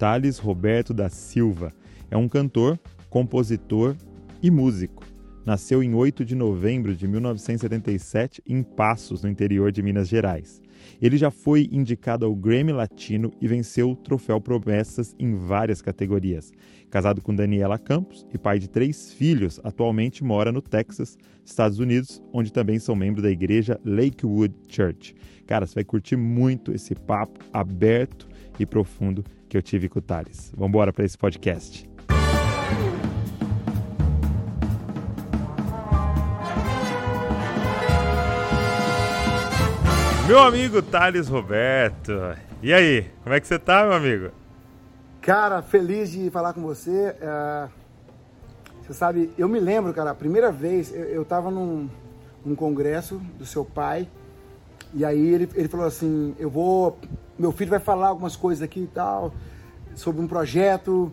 Thales Roberto da Silva. É um cantor, compositor e músico. Nasceu em 8 de novembro de 1977 em Passos, no interior de Minas Gerais. Ele já foi indicado ao Grammy Latino e venceu o troféu Promessas em várias categorias. Casado com Daniela Campos e pai de três filhos, atualmente mora no Texas, Estados Unidos, onde também são membro da igreja Lakewood Church. Cara, você vai curtir muito esse papo aberto e profundo que eu tive com o Thales. Vamos embora para esse podcast. Meu amigo Thales Roberto. E aí, como é que você tá, meu amigo? Cara, feliz de falar com você. É... Você sabe, eu me lembro, cara, a primeira vez eu, eu tava num, num congresso do seu pai e aí ele, ele falou assim, eu vou, meu filho vai falar algumas coisas aqui e tal, sobre um projeto,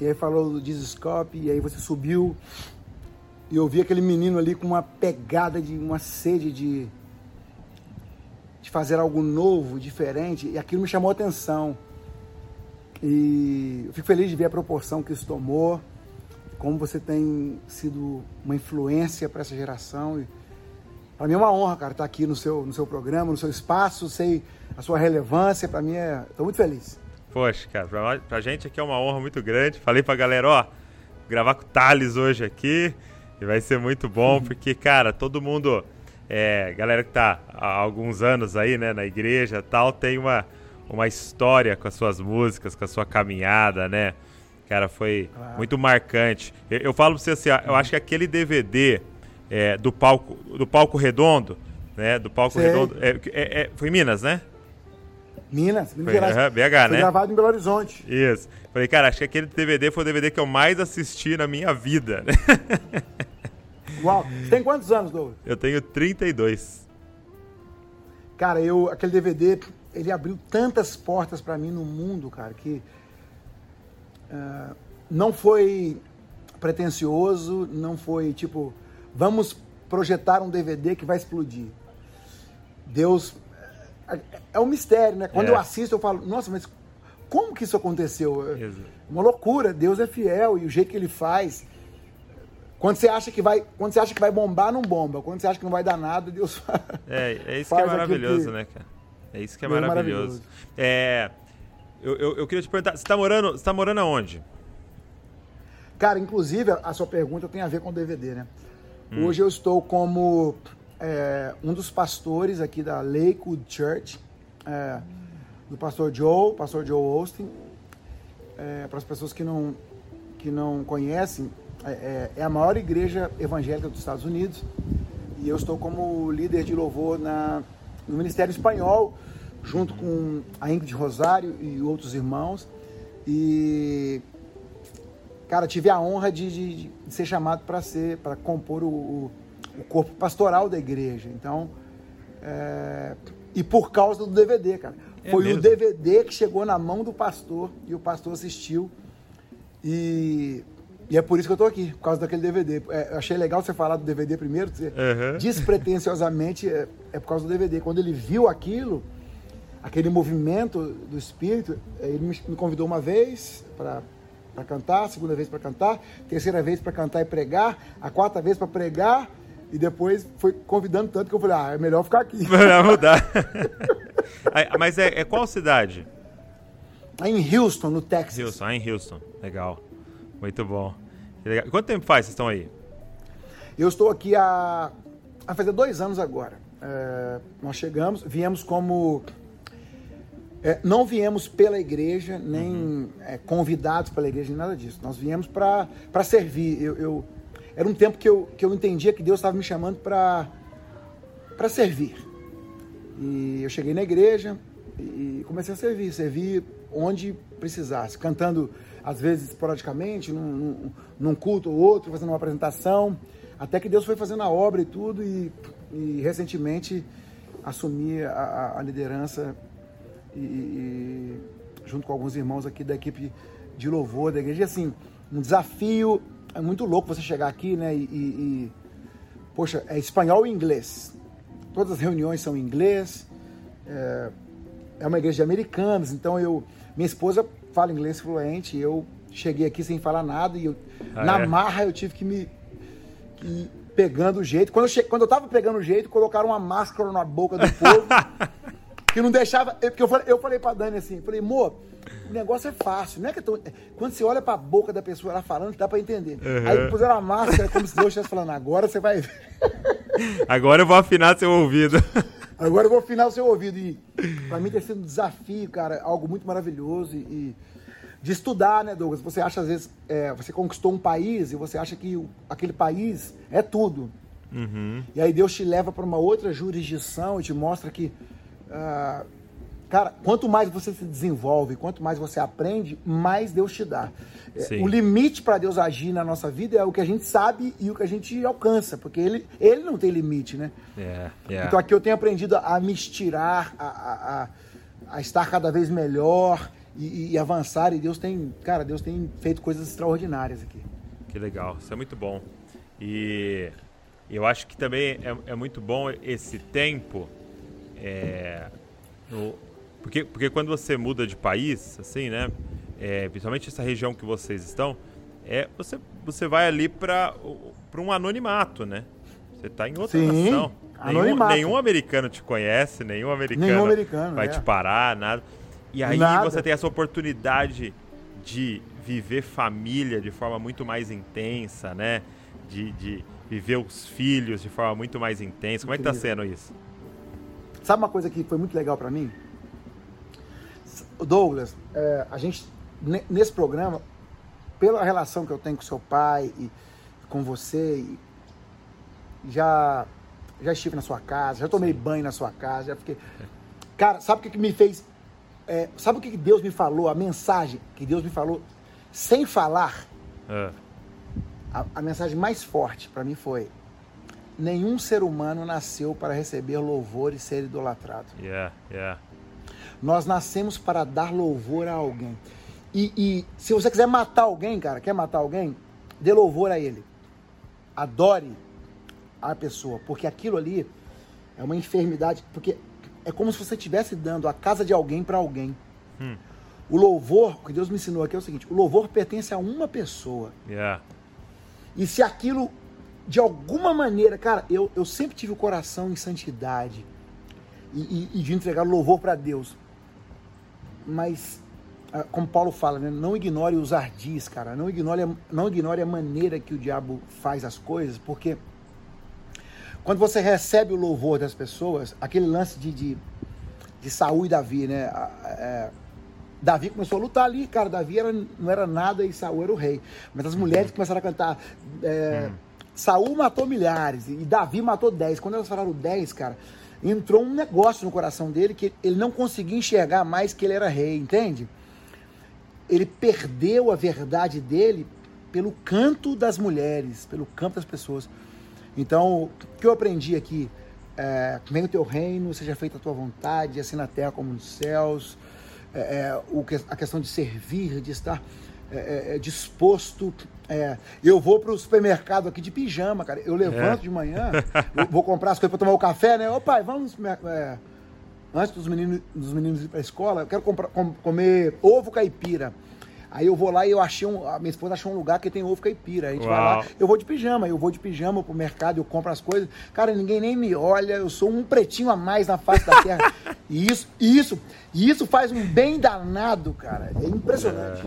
e aí falou do Discope, e aí você subiu, e eu vi aquele menino ali com uma pegada de, uma sede de, de fazer algo novo, diferente, e aquilo me chamou a atenção. E eu fico feliz de ver a proporção que isso tomou, como você tem sido uma influência para essa geração. E para mim é uma honra, cara, estar aqui no seu, no seu programa, no seu espaço, sei a sua relevância. Para mim é. Estou muito feliz. Poxa, cara, pra, pra gente aqui é uma honra muito grande. Falei pra galera, ó, gravar com o Thales hoje aqui. E vai ser muito bom, uhum. porque, cara, todo mundo. É, galera que tá há alguns anos aí, né, na igreja tal, tem uma, uma história com as suas músicas, com a sua caminhada, né? Cara, foi claro. muito marcante. Eu, eu falo pra você assim, eu acho que aquele DVD é, do palco do palco redondo, né? Do palco Sei. redondo. É, é, é, foi em Minas, né? Minas, Minas Gerais. BH, foi né? gravado em Belo Horizonte. Isso. Falei, cara, acho que aquele DVD foi o DVD que eu mais assisti na minha vida. Uau. Você tem quantos anos, Douglas? Eu tenho 32. Cara, eu aquele DVD, ele abriu tantas portas para mim no mundo, cara, que uh, não foi pretencioso, não foi tipo, vamos projetar um DVD que vai explodir. Deus. É, é um mistério, né? Quando é. eu assisto, eu falo, nossa, mas como que isso aconteceu? É uma loucura. Deus é fiel e o jeito que ele faz. Quando você acha que vai, quando você acha que vai bombar, não bomba. Quando você acha que não vai dar nada, Deus faz. É, é isso que é maravilhoso, que... né, cara? É isso que é Deus maravilhoso. maravilhoso. É, eu, eu, eu, queria te perguntar, você está morando, você tá morando aonde? Cara, inclusive a sua pergunta tem a ver com o DVD, né? Hum. Hoje eu estou como é, um dos pastores aqui da Lakewood Church, é, do pastor Joe, pastor Joe Austin. É, para as pessoas que não, que não conhecem, é, é, é, a maior igreja evangélica dos Estados Unidos e eu estou como líder de louvor na, no Ministério Espanhol, junto com a Ingrid Rosário e outros irmãos. E cara, tive a honra de, de, de ser chamado para ser, para compor o, o, o, corpo pastoral da igreja. Então, é, e por causa do DVD, cara. É Foi mesmo? o DVD que chegou na mão do pastor e o pastor assistiu. E, e é por isso que eu estou aqui, por causa daquele DVD. É, eu achei legal você falar do DVD primeiro, uhum. despretensiosamente é, é por causa do DVD. Quando ele viu aquilo, aquele movimento do espírito, ele me convidou uma vez para para cantar, segunda vez para cantar, terceira vez para cantar e pregar, a quarta vez para pregar e depois foi convidando tanto que eu falei, ah, é melhor ficar aqui. Melhor mudar. Mas é, é, qual cidade? É em Houston, no Texas. Houston, é em Houston. Legal. Muito bom. Quanto tempo faz vocês estão aí? Eu estou aqui há, há fazer dois anos agora. É, nós chegamos, viemos como é, não viemos pela igreja, nem uhum. é, convidados pela igreja, nem nada disso. Nós viemos para servir. Eu, eu, era um tempo que eu, que eu entendia que Deus estava me chamando para servir. E eu cheguei na igreja e comecei a servir, servir onde precisasse, cantando às vezes esporadicamente, num, num, num culto ou outro, fazendo uma apresentação, até que Deus foi fazendo a obra e tudo, e, e recentemente assumi a, a liderança e, e, junto com alguns irmãos aqui da equipe de louvor da igreja. E assim, um desafio é muito louco você chegar aqui, né? E, e poxa, é espanhol e inglês. Todas as reuniões são em inglês. É, é uma igreja de americanos, então eu, minha esposa fala inglês fluente. Eu cheguei aqui sem falar nada e eu, Ah, na é? marra eu tive que me que pegando o jeito. Quando eu, che... Quando eu tava pegando o jeito, colocaram uma máscara na boca do povo que não deixava. eu- Porque eu falei, eu falei pra Dani assim, falei, amor, o negócio é fácil, não é que tô... Quando você olha pra boca da pessoa ela falando, dá pra entender. Aí puseram a máscara como se Deus estivesse falando, agora você vai ver. Agora eu vou afinar seu ouvido. Agora eu vou afinar o seu ouvido. E pra mim tem sido um desafio, cara, algo muito maravilhoso. E, e de estudar, né, Douglas? Você acha, às vezes, é, você conquistou um país e você acha que aquele país é tudo. E aí Deus te leva para uma outra jurisdição e te mostra que, ah, cara, quanto mais você se desenvolve, quanto mais você aprende, mais Deus te dá. É, Sim. O limite para Deus agir na nossa vida é o que a gente sabe e o que a gente alcança, porque ele, ele não tem limite, né? É, é. Então aqui eu tenho aprendido a me estirar, a, a, a- a estar cada vez melhor e, e avançar. E Deus tem, cara, Deus tem feito coisas extraordinárias aqui. Que legal, isso é muito bom. E eu acho que também é, é muito bom esse tempo. É, no- porque, porque quando você muda de país, assim, né? é, principalmente essa região que vocês estão, é, você, você vai ali para um anonimato, né? Você está em outra Sim, nação. Nenhum, nenhum americano te conhece, nenhum americano, Nenhum americano, vai é. te parar, nada. E aí Nada. você tem essa oportunidade de viver família de forma muito mais intensa, né? De, de viver os filhos de forma muito mais intensa. Como é que tá sendo isso? Sabe uma coisa que foi muito legal para mim? Douglas, é, a gente, ne- nesse programa, pela relação que eu tenho com seu pai e com você, e já, já estive na sua casa, já tomei banho na sua casa, já fiquei. Cara, sabe o que, que me fez? é, sabe o que, que Deus me falou? A mensagem que Deus me falou sem falar, Ah, a, a mensagem mais forte para mim foi: nenhum ser humano nasceu para receber louvor e ser idolatrado. yeah, yeah. Nós nascemos para dar louvor a alguém. E, e se você quiser matar alguém, cara, quer matar alguém, dê louvor a ele. Adore a pessoa, porque aquilo ali é uma enfermidade, porque é como se você estivesse dando a casa de alguém para alguém. Hum. O louvor, o que Deus me ensinou aqui é o seguinte: o louvor pertence a uma pessoa. Yeah. E se aquilo, de alguma maneira, cara, eu, eu sempre tive o coração em santidade e, e- e de entregar louvor para Deus. Mas, ah, como Paulo fala, né, não ignore os ardis, cara. Não ignore, não ignore a maneira que o diabo faz as coisas, porque quando você recebe o louvor das pessoas, aquele lance de, de, de e Davi, né? é, Davi começou a lutar ali, cara. Davi era, não era nada e Saul era o rei. Mas as mulheres começaram a cantar. É, Saul matou milhares e Davi matou dez. Quando elas falaram dez, cara, entrou um negócio no coração dele que ele não conseguia enxergar mais que ele era rei, entende? Ele perdeu a verdade dele pelo canto das mulheres, pelo canto das pessoas. Então, o que eu aprendi aqui é, venha o teu reino, seja feita a tua vontade, assim na terra como nos céus. É, é, o a questão de servir, de estar é, é, é, disposto. É, eu vou pro supermercado aqui de pijama, cara. Eu levanto É. de manhã, vou comprar as coisas para tomar o café, né? Ô pai, vamos no supermercado. É, antes dos meninos, dos meninos ir para a escola, eu quero comprar, com- comer ovo caipira. Aí eu vou lá e eu achei um. A minha esposa achou um lugar que tem ovo caipira. A gente vai Uau. lá, eu vou de pijama, eu vou de pijama pro mercado, eu compro as coisas. Cara, ninguém nem me olha, eu sou um pretinho a mais na face da terra. e isso, isso, e isso faz um bem danado, cara. É impressionante.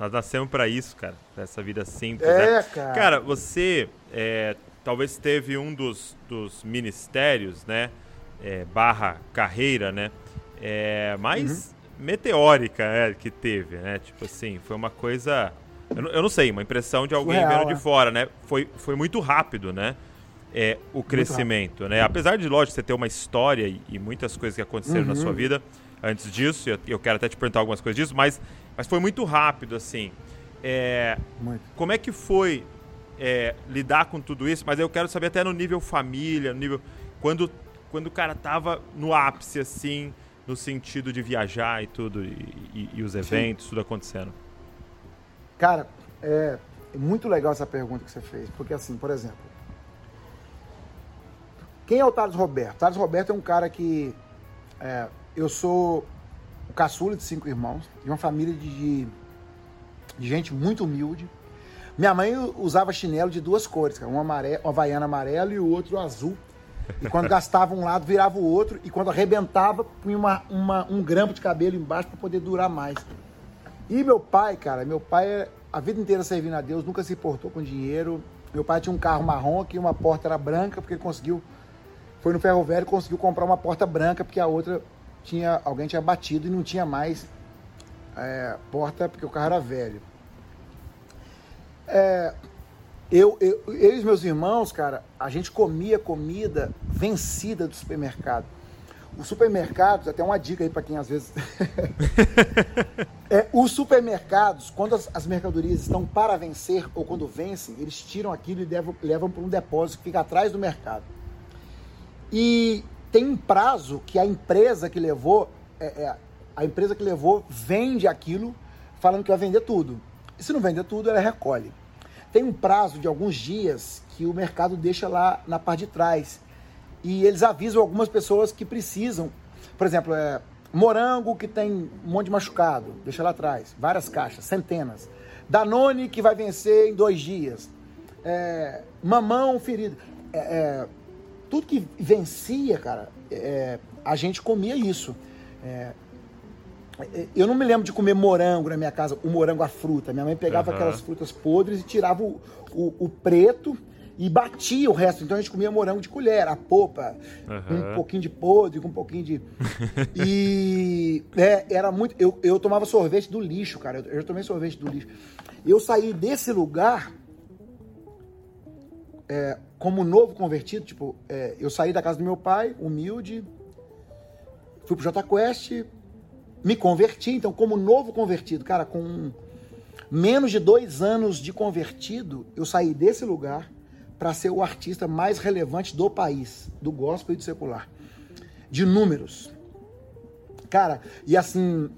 Nós nascemos pra isso, cara. Essa vida simples. É, né? cara. Cara, você é, talvez teve um dos, dos ministérios, né? é, barra carreira, né? É, mais meteórica né, que teve, né? Tipo assim, foi uma coisa. Eu não, eu não sei, uma impressão de alguém Surreal, vendo de é. fora, né? Foi, foi muito rápido, né? É, o crescimento, né? Apesar de, lógico, você ter uma história e, e muitas coisas que aconteceram na Uhum. sua vida antes disso, eu, eu quero até te perguntar algumas coisas disso, mas, mas foi muito rápido, assim. É, Muito. como é que foi é, lidar com tudo isso? Mas eu quero saber até no nível família, no nível. Quando, quando o cara tava no ápice, assim, no sentido de viajar e tudo, e, e- e os eventos, tudo acontecendo. Cara, é muito legal essa pergunta que você fez, porque assim, por exemplo, quem é o Thales Roberto? Thales Roberto é um cara que é, eu sou o caçula de cinco irmãos, de uma família de, de gente muito humilde. Minha mãe usava chinelo de duas cores, cara, um, amarelo, um havaiano amarelo e o outro azul. E quando gastava um lado, virava o outro. E quando arrebentava, punha uma, uma, um grampo de cabelo embaixo para poder durar mais. E meu pai, cara, meu pai, a vida inteira servindo a Deus, nunca se importou com dinheiro. Meu pai tinha um carro marrom que uma porta era branca, porque ele conseguiu. Foi no ferro velho conseguiu comprar uma porta branca, porque a outra tinha. Alguém tinha batido e não tinha mais é, porta, porque o carro era velho. É, eu, eu, eu e os meus irmãos, cara, a gente comia comida vencida do supermercado. Os supermercados, até uma dica aí para quem às vezes. é, os supermercados, quando as, as, mercadorias estão para vencer ou quando vencem, eles tiram aquilo e levam, levam para um depósito que fica atrás do mercado. E tem um prazo que a empresa que levou, é, é, a empresa que levou vende aquilo falando que vai vender tudo. E se não vender tudo, ela recolhe tem um prazo de alguns dias que o mercado deixa lá na parte de trás. E eles avisam algumas pessoas que precisam. Por exemplo, é, morango que tem um monte de machucado, deixa lá atrás. Várias caixas, centenas. Danone que vai vencer em dois dias. É, mamão ferido. É, é tudo que vencia, cara, é, a gente comia isso. É, eu não me lembro de comer morango na minha casa, o morango a fruta. Minha mãe pegava uhum. aquelas frutas podres e tirava o, o, o, preto e batia o resto. Então a gente comia morango de colher, a popa, uhum. com um pouquinho de podre, com um pouquinho de. e é, era muito. Eu, eu tomava sorvete do lixo, cara. Eu, eu tomei sorvete do lixo. Eu saí desse lugar é, como novo convertido, tipo, é, eu saí da casa do meu pai, humilde, fui pro J Quest me converti, então, como novo convertido, cara, com menos de dois anos de convertido, eu saí desse lugar para ser o artista mais relevante do país, do gospel e do secular. De números. Cara, e assim,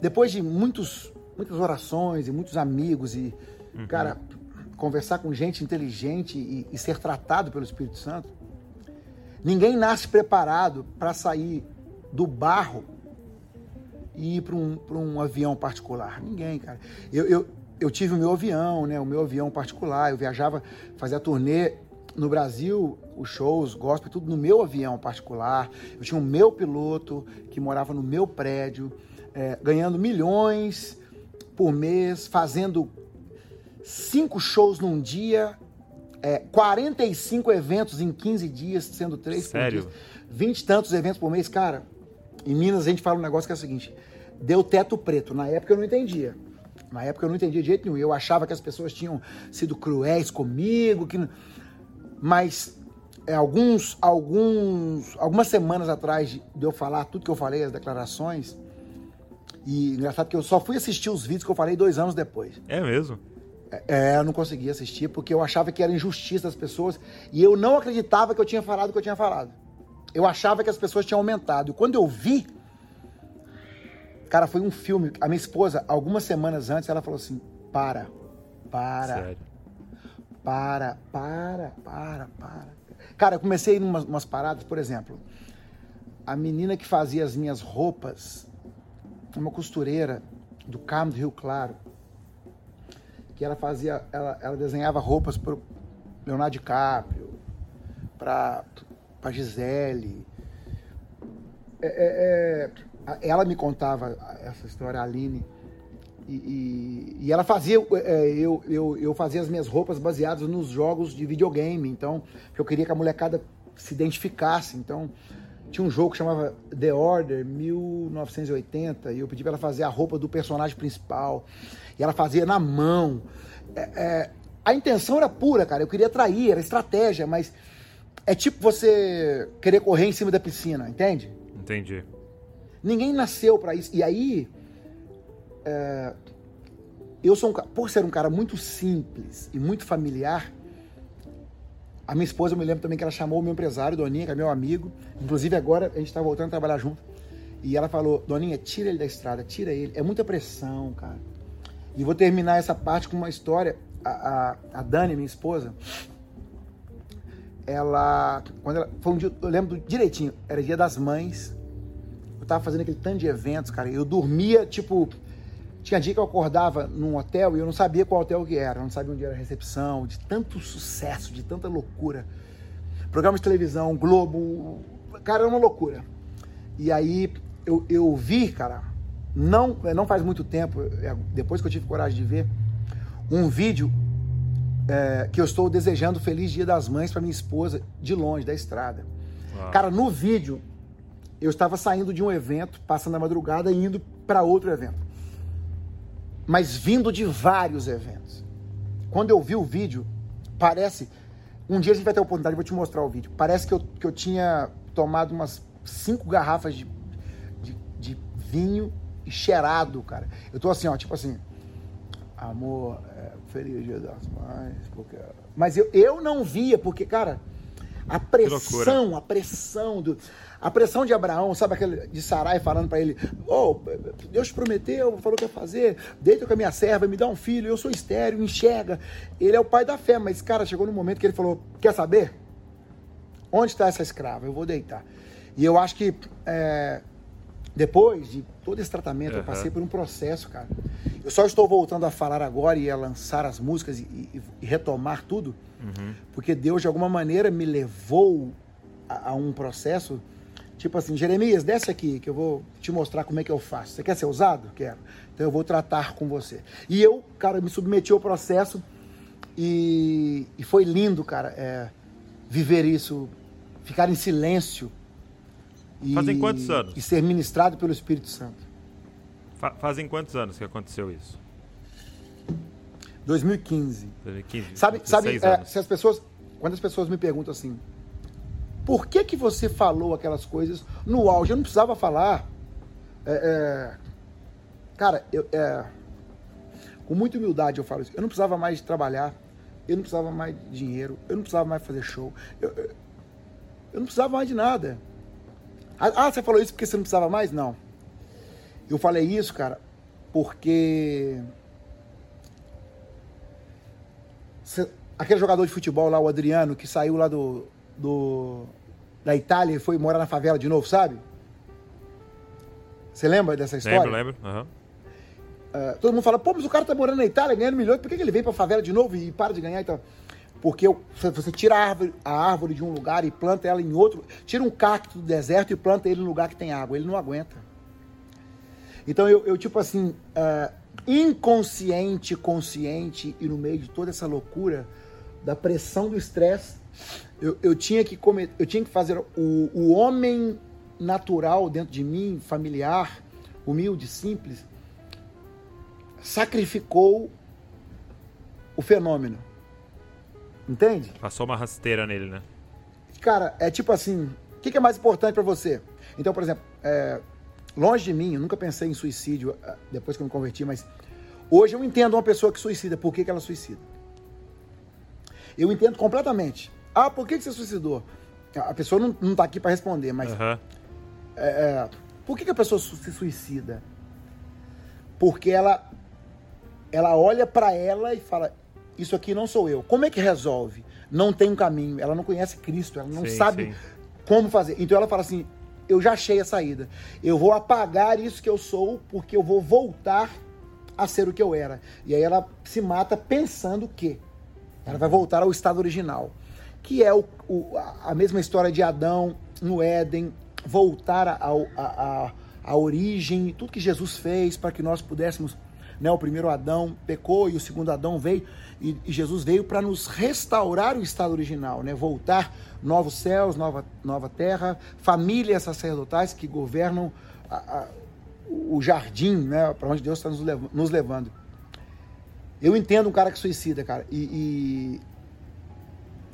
depois de muitos, muitas orações e muitos amigos e, uhum. cara, conversar com gente inteligente e, e ser tratado pelo Espírito Santo, ninguém nasce preparado para sair do barro e ir para um, um avião particular. Ninguém, cara. Eu, eu, eu tive o meu avião, né? O meu avião particular. Eu viajava, fazia turnê no Brasil, os shows, gospel, tudo no meu avião particular. Eu tinha o meu piloto que morava no meu prédio, é, ganhando milhões por mês, fazendo cinco shows num dia, é, 45 eventos em 15 dias, sendo três Sério? por dia. 20 e tantos eventos por mês. Cara, em Minas a gente fala um negócio que é o seguinte: deu teto preto. Na época eu não entendia. Na época eu não entendia de jeito nenhum. Eu achava que as pessoas tinham sido cruéis comigo, que mas é, alguns, alguns, algumas semanas atrás de eu falar tudo que eu falei, as declarações, e engraçado que eu só fui assistir os vídeos que eu falei dois anos depois. É mesmo? É, eu não conseguia assistir porque eu achava que era injustiça das pessoas e eu não acreditava que eu tinha falado o que eu tinha falado. Eu achava que as pessoas tinham aumentado. E quando eu vi, cara, foi um filme. A minha esposa, algumas semanas antes, ela falou assim: para, para. Sério? Para, para, para, para. Cara, eu comecei em umas, umas paradas, por exemplo, a menina que fazia as minhas roupas, uma costureira do Carmo do Rio Claro, que ela fazia, ela, ela desenhava roupas para Leonardo DiCaprio, para para Gisele. É, é, é, ela me contava essa história, a Aline. E, e, e ela fazia, é, eu, eu, eu fazia as minhas roupas baseadas nos jogos de videogame. Então, eu queria que a molecada se identificasse. Então, tinha um jogo que chamava The Order 1980 e eu pedi para ela fazer a roupa do personagem principal. E ela fazia na mão. É, é, a intenção era pura, cara. Eu queria atrair, era estratégia, mas é tipo você querer correr em cima da piscina, entende? Entendi. Ninguém nasceu para isso. E aí, é, eu sou um por ser um cara muito simples e muito familiar. A minha esposa, eu me lembro também que ela chamou o meu empresário, Doninha, que é meu amigo. Inclusive agora a gente está voltando a trabalhar junto. E ela falou: Doninha, tira ele da estrada, tira ele. É muita pressão, cara. E vou terminar essa parte com uma história. A, a, a Dani, minha esposa, ela, quando ela, foi um dia, eu lembro direitinho, era dia das mães, eu tava fazendo aquele tanto de eventos, cara. Eu dormia, tipo. Tinha dia que eu acordava num hotel e eu não sabia qual hotel que era, eu não sabia onde era a recepção, de tanto sucesso, de tanta loucura. Programa de televisão, Globo, cara, era uma loucura. E aí eu, eu vi, cara, não, não faz muito tempo, é, depois que eu tive coragem de ver, um vídeo é, que eu estou desejando Feliz Dia das Mães para minha esposa de longe, da estrada. Uau. Cara, no vídeo, eu estava saindo de um evento, passando a madrugada e indo para outro evento. Mas vindo de vários eventos. Quando eu vi o vídeo, parece. Um dia a gente vai ter a oportunidade, vou te mostrar o vídeo. Parece que eu, que eu tinha tomado umas cinco garrafas de, de, de vinho e cheirado, cara. Eu tô assim, ó, tipo assim. Amor, é, feliz dia das mães. Porque... Mas eu, eu não via, porque, cara, a pressão, a pressão do. A pressão de Abraão, sabe aquele de Sarai falando para ele: Oh, Deus prometeu, falou que ia fazer, deita com a minha serva, me dá um filho, eu sou estéreo, enxerga. Ele é o pai da fé, mas, cara, chegou no momento que ele falou: Quer saber? Onde está essa escrava? Eu vou deitar. E eu acho que é, depois de todo esse tratamento, uhum. eu passei por um processo, cara. Eu só estou voltando a falar agora e a lançar as músicas e, e, e retomar tudo, uhum. porque Deus, de alguma maneira, me levou a, a, um processo, tipo assim, Jeremias, desce aqui, que eu vou te mostrar como é que eu faço. Você quer ser usado? Quero. Então eu vou tratar com você. E eu, cara, me submeti ao processo e, e foi lindo, cara, é, viver isso, ficar em silêncio e, Fazem quantos anos? E ser ministrado pelo Espírito Santo. Fa fazem quantos anos que aconteceu isso? 2015. 2015. Sabe, sabe é, se as pessoas, quando as pessoas me perguntam assim, por que que você falou aquelas coisas no auge? Eu não precisava falar. É, é, cara, eu, é, com muita humildade eu falo isso. Eu não precisava mais trabalhar. Eu não precisava mais de dinheiro. Eu não precisava mais fazer show. Eu, eu, não precisava mais de nada. Ah, ah, você falou isso porque você não precisava mais? Não. Eu falei isso, cara, porque. Aquele jogador de futebol lá, o Adriano, que saiu lá do, do da Itália e foi morar na favela de novo, sabe? Você lembra dessa história? Lembro, lembro. Uhum. Uh, todo mundo fala, pô, mas o cara tá morando na Itália ganhando milhões, por que, que ele vem pra favela de novo e para de ganhar? Então, porque você tira a árvore, a árvore de um lugar e planta ela em outro, tira um cacto do deserto e planta ele no lugar que tem água, ele não aguenta. Então eu, eu tipo assim, uh, inconsciente, consciente e no meio de toda essa loucura da pressão do estresse, eu, eu tinha que comer, eu tinha que fazer o, o homem natural dentro de mim, familiar, humilde, simples, sacrificou o fenômeno. Entende? Passou uma rasteira nele, né? Cara, é tipo assim: o que, que, é mais importante para você? Então, por exemplo, é, longe de mim, eu nunca pensei em suicídio é, depois que eu me converti, mas hoje eu entendo uma pessoa que suicida, por que, que ela suicida. Eu entendo completamente. Ah, por que, que você suicidou? A pessoa não, não tá aqui para responder, mas. Uhum. É, é, por que, que a pessoa se suicida? Porque ela, ela olha para ela e fala: isso aqui não sou eu. Como é que resolve? Não tem um caminho. Ela não conhece Cristo, ela não sim, sabe sim. como fazer. Então ela fala assim: eu já achei a saída. Eu vou apagar isso que eu sou, porque eu vou voltar a ser o que eu era. E aí ela se mata pensando que ela vai voltar ao estado original, que é o, o a mesma história de Adão no Éden, voltar à origem, tudo que Jesus fez para que nós pudéssemos né? O primeiro Adão pecou e o segundo Adão veio e, e Jesus veio para nos restaurar o estado original, né? Voltar novos céus, nova, nova terra, famílias sacerdotais que governam a, a, o jardim, né? Para onde Deus está nos, levando. Eu entendo um cara que suicida, cara. E, e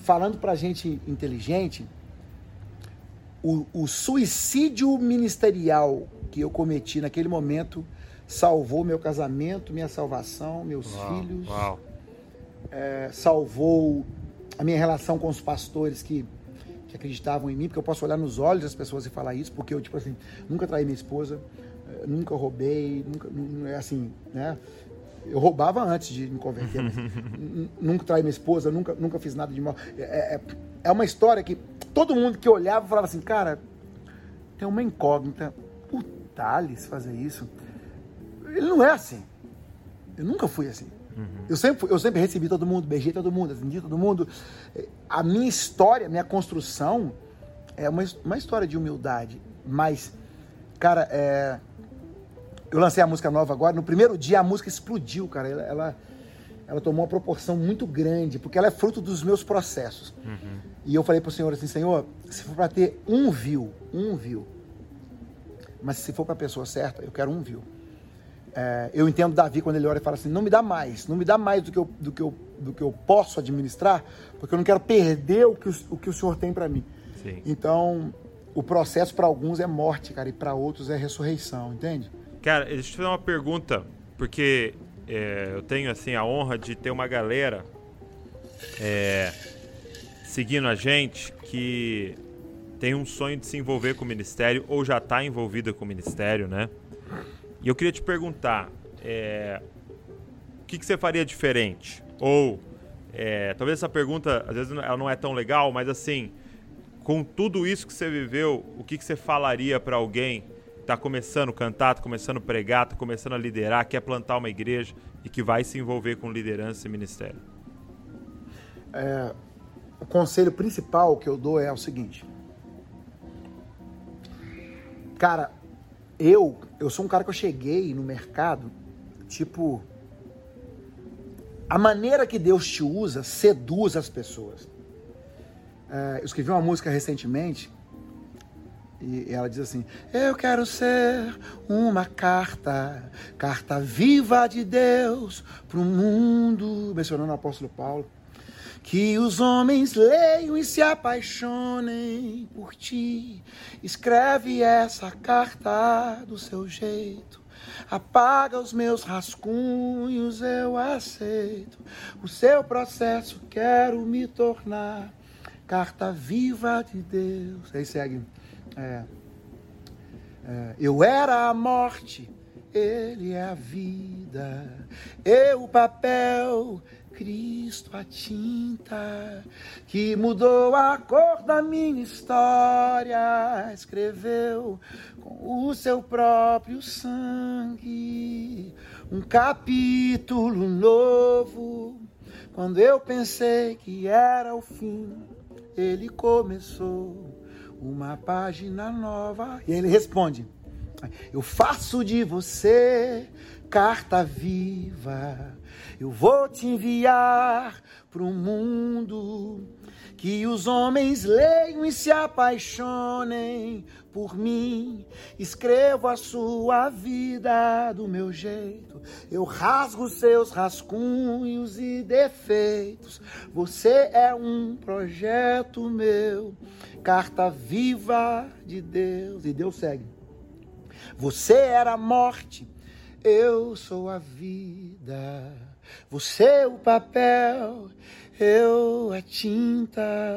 falando para gente inteligente, o, o, suicídio ministerial que eu cometi naquele momento salvou meu casamento, minha salvação, meus uau, filhos. Uau. É, salvou a minha relação com os pastores que, que acreditavam em mim, porque eu posso olhar nos olhos das pessoas e falar isso, porque eu, tipo assim, nunca traí minha esposa, é, nunca roubei, nunca, é assim, né? Eu roubava antes de me converter, mas nunca traí minha esposa, nunca, nunca fiz nada de mal. É, é, é uma história que todo mundo que olhava falava assim, cara, tem uma incógnita. O Thales fazer isso. Ele não é assim. Eu nunca fui assim. Uhum. Eu, sempre, eu sempre recebi todo mundo, beijei todo mundo, atendi todo mundo. A minha história, minha construção é uma, uma história de humildade. Mas, cara, é, eu lancei a música nova agora. No primeiro dia a música explodiu, cara. Ela, ela, ela tomou uma proporção muito grande, porque ela é fruto dos meus processos. Uhum. E eu falei pro Senhor assim: Senhor, se for para ter um view, um view, mas se for para a pessoa certa, eu quero um view. É, eu entendo Davi quando ele ora e fala assim: não me dá mais, não me dá mais do que eu, do que eu, do que eu posso administrar, porque eu não quero perder o que o, o, que o Senhor tem para mim. Sim. Então, o processo para alguns é morte, cara, e para outros é ressurreição, entende? Cara, deixa eu fazer uma pergunta, porque é, eu tenho assim a honra de ter uma galera é, seguindo a gente que tem um sonho de se envolver com o ministério ou já está envolvida com o ministério, né? E eu queria te perguntar, é, o que, que, você faria diferente? Ou, é, talvez essa pergunta, às vezes ela não é tão legal, mas assim, com tudo isso que você viveu, o que, que você falaria para alguém está começando a cantar, está começando a pregar, está começando a liderar, quer plantar uma igreja e que vai se envolver com liderança e ministério? É, o conselho principal que eu dou é o seguinte. Cara, eu, eu sou um cara que eu cheguei no mercado, tipo, a maneira que Deus te usa seduz as pessoas. É, eu escrevi uma música recentemente e ela diz assim: Eu quero ser uma carta, carta viva de Deus para o mundo, mencionando o apóstolo Paulo. Que os homens leiam e se apaixonem por ti. Escreve essa carta do seu jeito. Apaga os meus rascunhos, eu aceito. O seu processo quero me tornar. Carta viva de Deus. Aí segue. É, é, eu era a morte, ele é a vida. Eu o papel Cristo a tinta que mudou a cor da minha história, escreveu com o seu próprio sangue um capítulo novo. Quando eu pensei que era o fim, ele começou uma página nova. E ele responde: Eu faço de você carta viva eu vou te enviar para o mundo que os homens leiam e se apaixonem por mim. Escrevo a sua vida do meu jeito. Eu rasgo seus rascunhos e defeitos. Você é um projeto meu, carta viva de Deus. E Deus segue. Você era a morte, eu sou a vida. Você o papel, eu a tinta.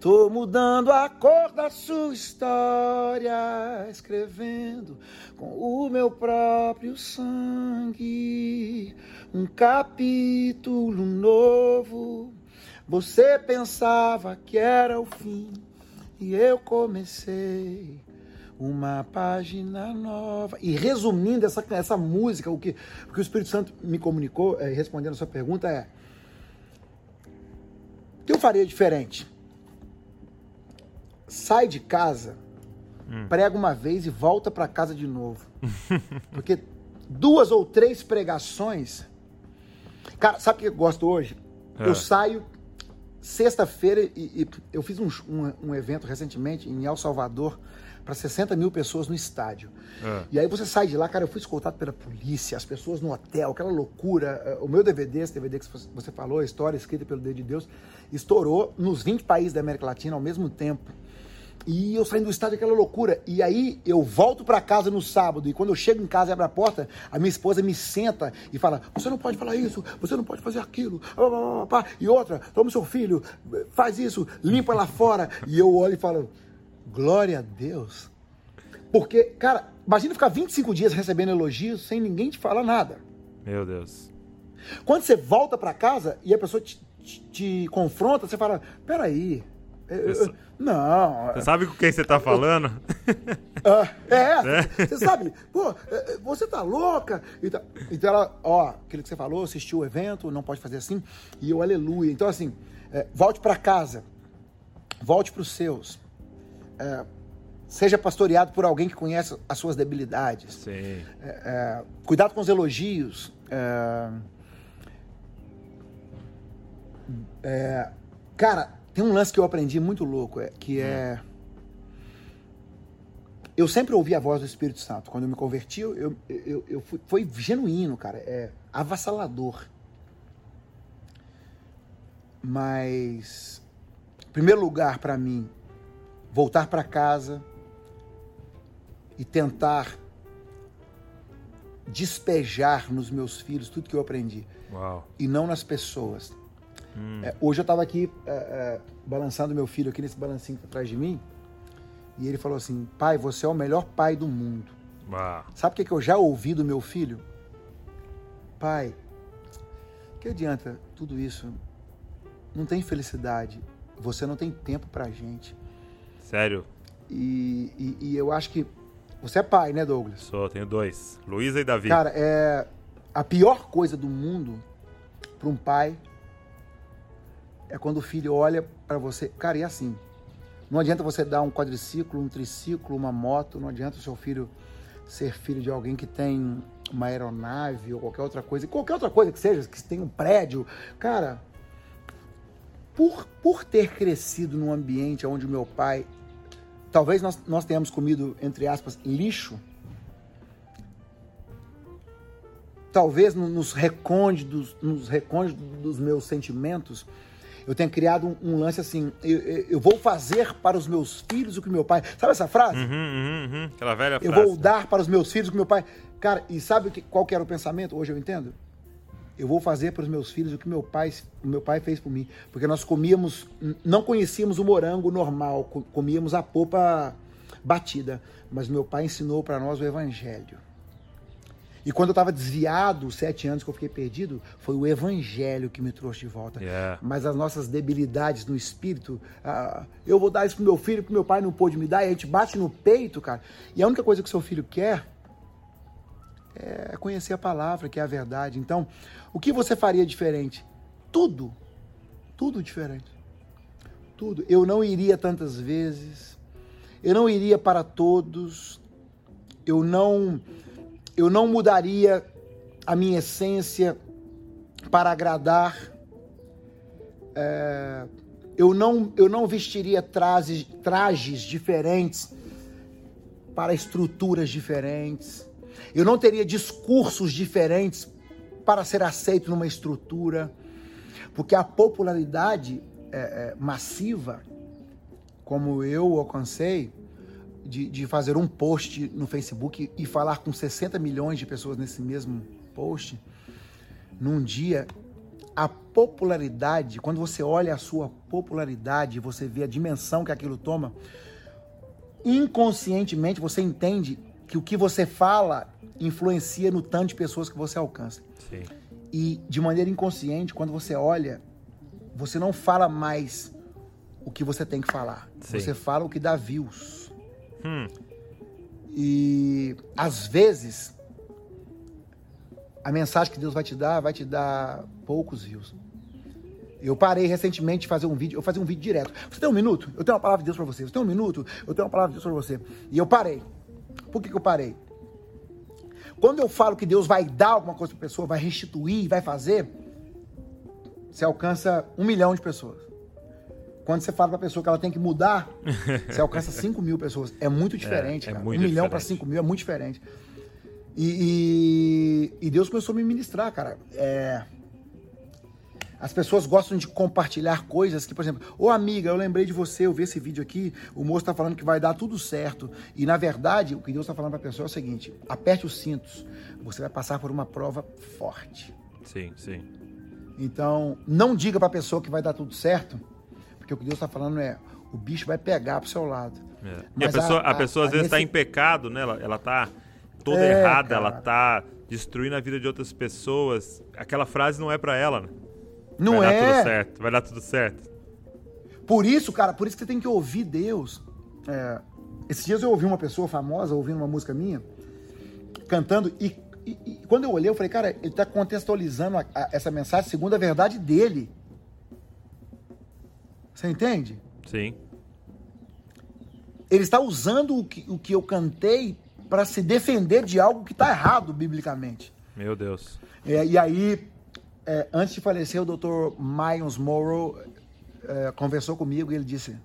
Tô mudando a cor da sua história, escrevendo com o meu próprio sangue um capítulo novo. Você pensava que era o fim e eu comecei uma página nova. E resumindo essa, essa música, o que, o que o Espírito Santo me comunicou, é, respondendo a sua pergunta, é: o que eu faria diferente? Sai de casa, hum. prega uma vez e volta para casa de novo. Porque duas ou três pregações. Cara, sabe o que eu gosto hoje? É. Eu saio sexta-feira e, e, eu fiz um, um, um evento recentemente em El Salvador para 60 mil pessoas no estádio. É. E aí você sai de lá, cara, eu fui escoltado pela polícia, as pessoas no hotel, aquela loucura. É, o meu DVD, esse DVD que você falou, a história escrita pelo Dedo de Deus, estourou nos 20 países da América Latina ao mesmo tempo. E eu saindo do estádio, aquela loucura. E aí eu volto para casa no sábado. E quando eu chego em casa e abro a porta, a minha esposa me senta e fala: Você não pode falar isso, você não pode fazer aquilo. E outra, toma seu filho, faz isso, limpa lá fora. E eu olho e falo: Glória a Deus. Porque, cara, imagina ficar 25 dias recebendo elogios sem ninguém te falar nada. Meu Deus. Quando você volta para casa e a pessoa te, te, te, confronta, você fala: peraí. Eu, eu, não. Você sabe com quem você tá falando? Ah, é, você sabe, pô, é, é, você tá louca. Então, então ela, ó, aquilo que você falou, assistiu o evento, não pode fazer assim, e eu, aleluia. Então, assim, é, volte para casa, volte para os seus. É, seja pastoreado por alguém que conhece as suas debilidades. É, é, cuidado com os elogios. É, é, cara, tem um lance que eu aprendi muito louco, é, que é. Eu sempre ouvi a voz do Espírito Santo. Quando eu me converti, eu, eu, eu fui, foi genuíno, cara. É avassalador. Mas, em primeiro lugar, para mim, voltar para casa e tentar despejar nos meus filhos tudo que eu aprendi. Uau. E não nas pessoas. Hum. É, hoje eu estava aqui é, é, balançando meu filho aqui nesse balancinho tá atrás de mim. E ele falou assim: Pai, você é o melhor pai do mundo. Uau. Sabe o que, que eu já ouvi do meu filho? Pai, que adianta tudo isso? Não tem felicidade. Você não tem tempo pra gente. Sério? E, e, e eu acho que. Você é pai, né, Douglas? Sou, tenho dois. Luísa e Davi. Cara, é. A pior coisa do mundo para um pai é quando o filho olha para você. Cara, e assim. Não adianta você dar um quadriciclo, um triciclo, uma moto, não adianta o seu filho ser filho de alguém que tem uma aeronave ou qualquer outra coisa, qualquer outra coisa que seja, que tem um prédio. Cara, por, por ter crescido num ambiente onde meu pai, talvez nós, nós tenhamos comido, entre aspas, lixo, talvez nos recônditos, nos recônditos dos meus sentimentos, eu tenha criado um, um lance assim, eu, eu, vou fazer para os meus filhos o que meu pai... Sabe essa frase? Uhum, uhum, uhum. Aquela velha eu frase. Eu vou dar para os meus filhos o que meu pai... Cara, e sabe que, qual que era o pensamento? Hoje eu entendo. Eu vou fazer para os meus filhos o que meu pai, o meu pai fez por mim. Porque nós comíamos, não conhecíamos o morango normal, comíamos a polpa batida. Mas meu pai ensinou para nós o evangelho. E quando eu estava desviado, sete anos que eu fiquei perdido, foi o evangelho que me trouxe de volta. Yeah. Mas as nossas debilidades no espírito, ah, eu vou dar isso pro meu filho, pro meu pai não pôde me dar, e a gente bate no peito, cara. E a única coisa que seu filho quer é conhecer a palavra, que é a verdade. Então, o que você faria diferente? Tudo. Tudo diferente. Tudo. Eu não iria tantas vezes. Eu não iria para todos. Eu não eu não mudaria a minha essência para agradar. É, eu, não, eu não vestiria trajes, trajes diferentes para estruturas diferentes. Eu não teria discursos diferentes para ser aceito numa estrutura. Porque a popularidade é, é, massiva, como eu alcancei, de, de fazer um post no Facebook e falar com 60 milhões de pessoas nesse mesmo post, num dia, a popularidade, quando você olha a sua popularidade, você vê a dimensão que aquilo toma, inconscientemente você entende que o que você fala influencia no tanto de pessoas que você alcança. Sim. E de maneira inconsciente, quando você olha, você não fala mais o que você tem que falar. Sim. Você fala o que dá views. Hum. E às vezes a mensagem que Deus vai te dar vai te dar poucos views. Eu parei recentemente de fazer um vídeo, eu fazia um vídeo direto. Você tem um minuto? Eu tenho uma palavra de Deus para você. Você tem um minuto? Eu tenho uma palavra de Deus para você. E eu parei. Por que, que eu parei? Quando eu falo que Deus vai dar alguma coisa para a pessoa, vai restituir, vai fazer, você alcança um milhão de pessoas. Quando você fala para a pessoa que ela tem que mudar, você alcança 5 mil pessoas. É muito diferente, é, é cara. Muito um milhão para 5 mil é muito diferente. E, e, e, Deus começou a me ministrar, cara. É, as pessoas gostam de compartilhar coisas que, por exemplo, ô amiga, eu lembrei de você, eu vi esse vídeo aqui, o moço está falando que vai dar tudo certo. E na verdade, o que Deus está falando para a pessoa é o seguinte: aperte os cintos, você vai passar por uma prova forte. Sim, sim. Então, não diga para a pessoa que vai dar tudo certo, porque o que Deus está falando é o bicho vai pegar pro seu lado. É. E a pessoa, a, a, a pessoa às vezes está nesse... em pecado, né? Ela, ela tá toda é, errada, cara. ela tá destruindo a vida de outras pessoas. Aquela frase não é para ela, né? Não vai é. Vai dar tudo certo, vai dar tudo certo. Por isso, cara, por isso que você tem que ouvir Deus. É, Esses dias eu ouvi uma pessoa famosa ouvindo uma música minha, cantando, e, e, e quando eu olhei, eu falei, cara, ele está contextualizando a, a, essa mensagem segundo a verdade dele. Você entende? Sim. Ele está usando o que, o que eu cantei para se defender de algo que está errado biblicamente. Meu Deus. É, e aí, é, antes de falecer, o Dr. Miles Morrow é, conversou comigo e ele disse: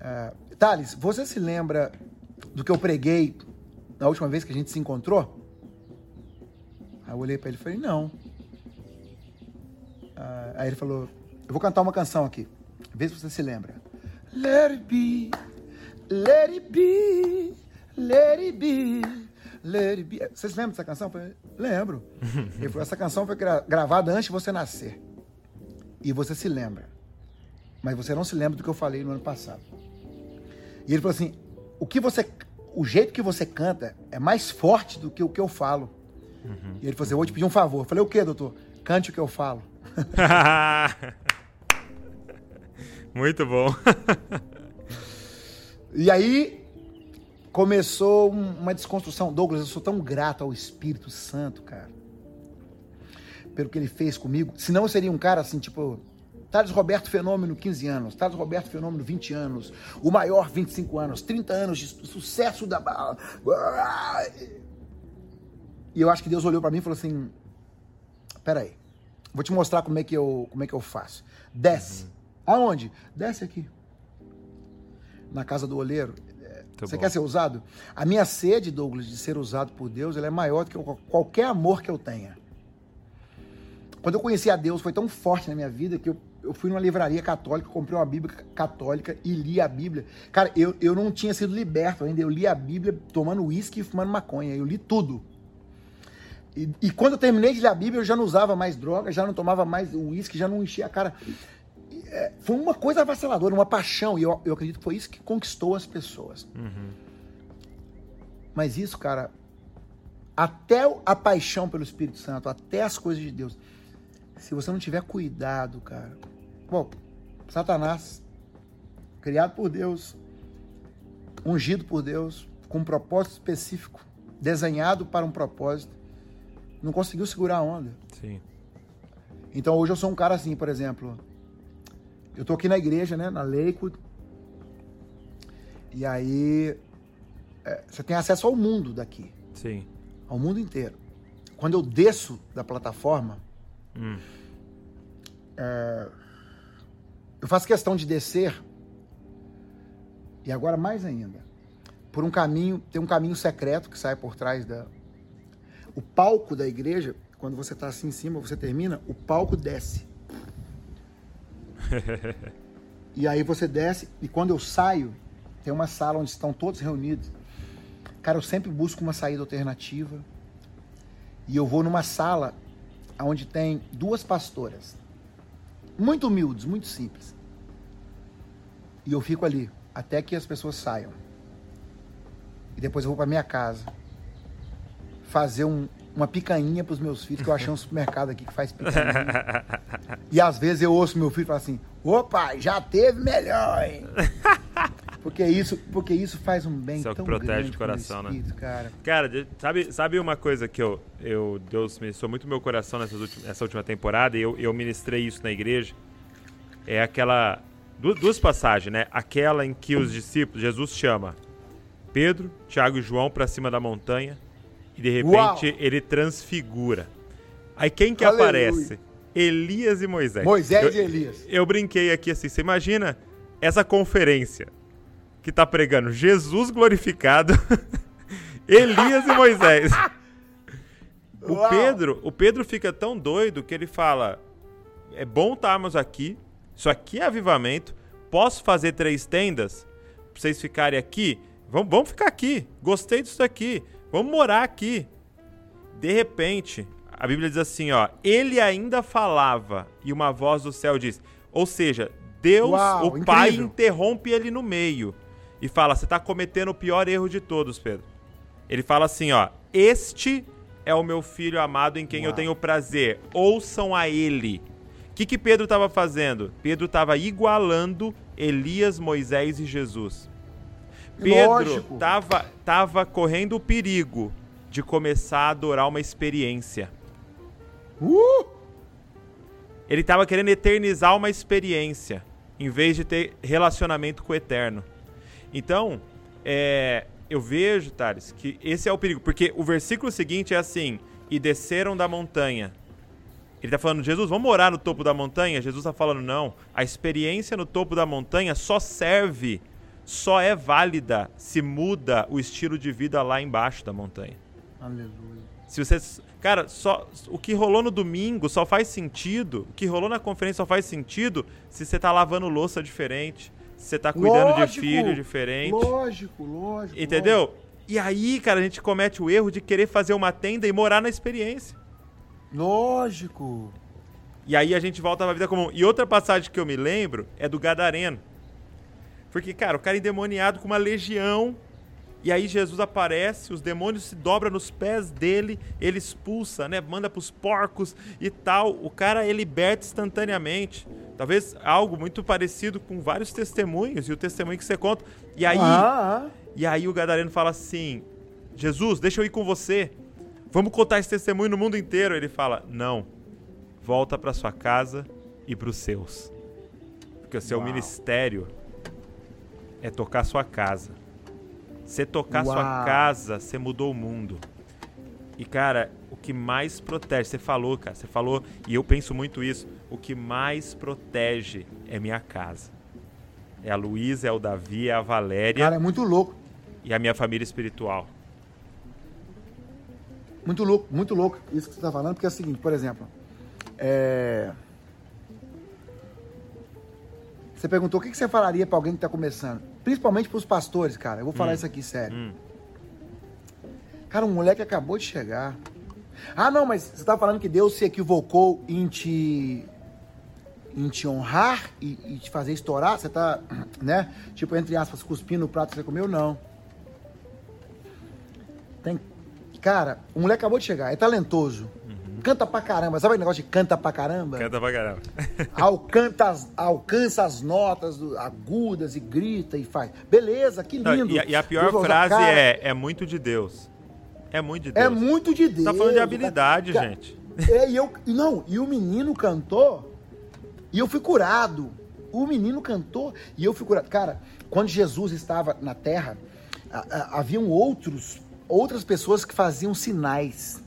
é, Thales, você se lembra do que eu preguei na última vez que a gente se encontrou? Aí eu olhei para ele e falei: Não. É, aí ele falou: Eu vou cantar uma canção aqui. Vê se você se lembra. Let it be, let it be, let it be, let it be. Vocês lembram dessa canção? Lembro. Essa canção foi gra gravada antes de você nascer. E você se lembra. Mas você não se lembra do que eu falei no ano passado. E ele falou assim: o que você. O jeito que você canta é mais forte do que o que eu falo. Uhum. E ele falou assim: eu vou te pedir um favor. Eu falei, o que, doutor? Cante o que eu falo. Muito bom. e aí começou uma desconstrução. Douglas, eu sou tão grato ao Espírito Santo, cara. Pelo que ele fez comigo. Senão eu seria um cara assim, tipo, Thales Roberto Fenômeno, 15 anos. Thales Roberto Fenômeno, 20 anos. O maior, 25 anos. 30 anos de sucesso da. E eu acho que Deus olhou para mim e falou assim: Peraí, vou te mostrar como é que eu, como é que eu faço. Desce. Uhum. Aonde? Desce aqui. Na casa do oleiro. Você bom. quer ser usado? A minha sede, Douglas, de ser usado por Deus, ela é maior do que qualquer amor que eu tenha. Quando eu conheci a Deus, foi tão forte na minha vida que eu, eu fui numa livraria católica, comprei uma Bíblia católica e li a Bíblia. Cara, eu, eu não tinha sido liberto ainda. Eu li a Bíblia tomando uísque e fumando maconha. Eu li tudo. E, e, quando eu terminei de ler a Bíblia, eu já não usava mais droga, já não tomava mais uísque, já não enchia a cara foi uma coisa avassaladora, uma paixão. E eu, eu acredito que foi isso que conquistou as pessoas. Uhum. Mas isso, cara, até a paixão pelo Espírito Santo, até as coisas de Deus, se você não tiver cuidado, cara. Bom, Satanás, criado por Deus, ungido por Deus, com um propósito específico, desenhado para um propósito, não conseguiu segurar a onda. Sim. Então hoje eu sou um cara assim, por exemplo. Eu tô aqui na igreja, né? Na Lakewood. E aí é, você tem acesso ao mundo daqui. Sim. Ao mundo inteiro. Quando eu desço da plataforma, hum. é, eu faço questão de descer. E agora mais ainda. Por um caminho, tem um caminho secreto que sai por trás da. O palco da igreja, quando você está assim em cima, você termina, o palco desce. e aí você desce, e quando eu saio, tem uma sala onde estão todos reunidos. Cara, eu sempre busco uma saída alternativa. E eu vou numa sala onde tem duas pastoras. Muito humildes, muito simples. E eu fico ali até que as pessoas saiam. E depois eu vou para minha casa fazer um, uma picanha para os meus filhos, que eu achei um supermercado aqui que faz picanha. e às vezes eu ouço meu filho falar assim: opa, já teve melhor, hein? Porque isso, porque isso faz um bem isso tão é que protege o coração, né? espírito, né? Cara, cara sabe, sabe uma coisa que eu, eu Deus me ministrou muito meu coração nessas últimas, nessa última temporada, e eu, eu ministrei isso na igreja, é aquela... Duas passagens, né? Aquela em que os discípulos, Jesus chama Pedro, Tiago e João para cima da montanha, de repente Uau. ele transfigura. Aí quem que Aleluia. aparece? Elias e Moisés. Moisés eu, e Elias. Eu brinquei aqui assim, você imagina essa conferência que tá pregando Jesus glorificado, Elias e Moisés. O Uau. Pedro, o Pedro fica tão doido que ele fala: "É bom estarmos aqui. Isso aqui é avivamento. Posso fazer três tendas para vocês ficarem aqui? Vamos, vamos ficar aqui. Gostei disso aqui. Vamos morar aqui. De repente, a Bíblia diz assim, ó, ele ainda falava e uma voz do céu diz, ou seja, Deus, Uau, o incrível. Pai interrompe ele no meio e fala, você está cometendo o pior erro de todos, Pedro. Ele fala assim, ó, este é o meu filho amado em quem Uau. eu tenho prazer. Ouçam a ele. O que, que Pedro estava fazendo? Pedro estava igualando Elias, Moisés e Jesus. Pedro Lógico. tava, tava correndo o perigo de começar a adorar uma experiência. Uh! Ele tava querendo eternizar uma experiência, em vez de ter relacionamento com o eterno. Então, é, eu vejo, Thales, que esse é o perigo. Porque o versículo seguinte é assim: E desceram da montanha. Ele tá falando, Jesus, vamos morar no topo da montanha? Jesus tá falando, não. A experiência no topo da montanha só serve, só é válida se muda o estilo de vida lá embaixo da montanha. Aleluia. Se você. Cara, só, o que rolou no domingo só faz sentido. O que rolou na conferência só faz sentido se você tá lavando louça diferente. Se você tá cuidando de Lógico, filho diferente. Lógico, lógico. Entendeu? E aí, cara, a gente comete o erro de querer fazer uma tenda e morar na experiência. Lógico. E aí a gente volta pra vida comum. E outra passagem que eu me lembro é do Gadareno. Porque, cara, o cara é endemoniado com uma legião. E aí Jesus aparece, os demônios se dobram nos pés dele, ele expulsa, né? Manda pros porcos e tal. O cara é liberto instantaneamente. Talvez algo muito parecido com vários testemunhos e o testemunho que você conta. E aí, Ah, ah. e aí o gadareno fala assim: Jesus, deixa eu ir com você. Vamos contar esse testemunho no mundo inteiro. Ele fala: Não. Volta para sua casa e para os seus. Porque o seu Uau. ministério é tocar sua casa. Você tocar sua Uau. casa, você mudou o mundo. E cara, o que mais protege, você falou, cara, você falou, e eu penso muito isso, o que mais protege é minha casa. É a Luísa, é o Davi, é a Valéria Cara, é muito louco. e a minha família espiritual. Muito louco, muito louco isso que você está falando, porque é o seguinte, por exemplo, é... você perguntou o que que você falaria para alguém que está começando, principalmente para os pastores, cara. Eu vou falar isso aqui sério. Hum. Cara, um moleque acabou de chegar. Ah, não, mas você tá falando que Deus se equivocou em te em te honrar e, e te fazer estourar? Você tá, né? Tipo, entre aspas, cuspindo no prato que você comeu? Não. Tem. Cara, o moleque acabou de chegar, é talentoso. Canta pra caramba. Sabe aquele negócio de canta pra caramba? Canta pra caramba. Alcança as, alcança as notas do- agudas e grita e faz. Beleza, que Não, lindo. e, a, e a pior Deus frase Cara, é: é muito de Deus. É muito de Deus. É muito de Deus. Tá falando de habilidade, gente. É, e eu. Não, e o menino cantou e eu fui curado. O menino cantou e eu fui curado. Cara, quando Jesus estava na terra, a- a- haviam outros, outras pessoas que faziam sinais.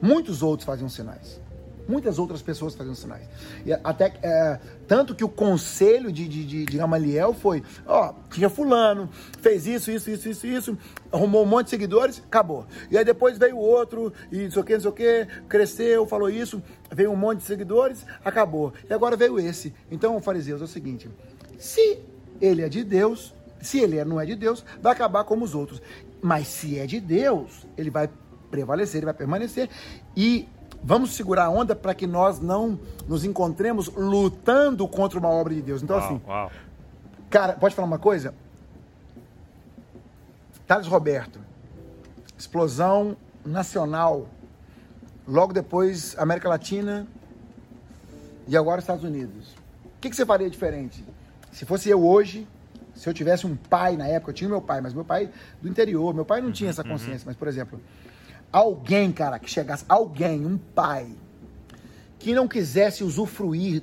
Muitos outros faziam sinais. Muitas outras pessoas faziam sinais. E até é, tanto que o conselho de, de, de, de Gamaliel foi: ó, tinha fulano, fez isso, isso, isso, isso, isso, arrumou um monte de seguidores, acabou. E aí depois veio outro, e não sei o que, não sei o que, cresceu, falou isso, veio um monte de seguidores, acabou. E agora veio esse. Então, fariseus, é o seguinte: se ele é de Deus, se ele é- não é de Deus, vai acabar como os outros. Mas se é de Deus, ele vai prevalecer, ele vai permanecer. E vamos segurar a onda para que nós não nos encontremos lutando contra uma obra de Deus. Então, Uau, assim, uau. cara, pode falar uma coisa? Thales Roberto, explosão nacional. Logo depois, América Latina e agora Estados Unidos. O que, que você faria diferente? Se fosse eu hoje, se eu tivesse um pai na época, eu tinha meu pai, mas meu pai do interior, meu pai não tinha essa consciência, mas por exemplo, alguém, cara, que chegasse, alguém, um pai, que não quisesse usufruir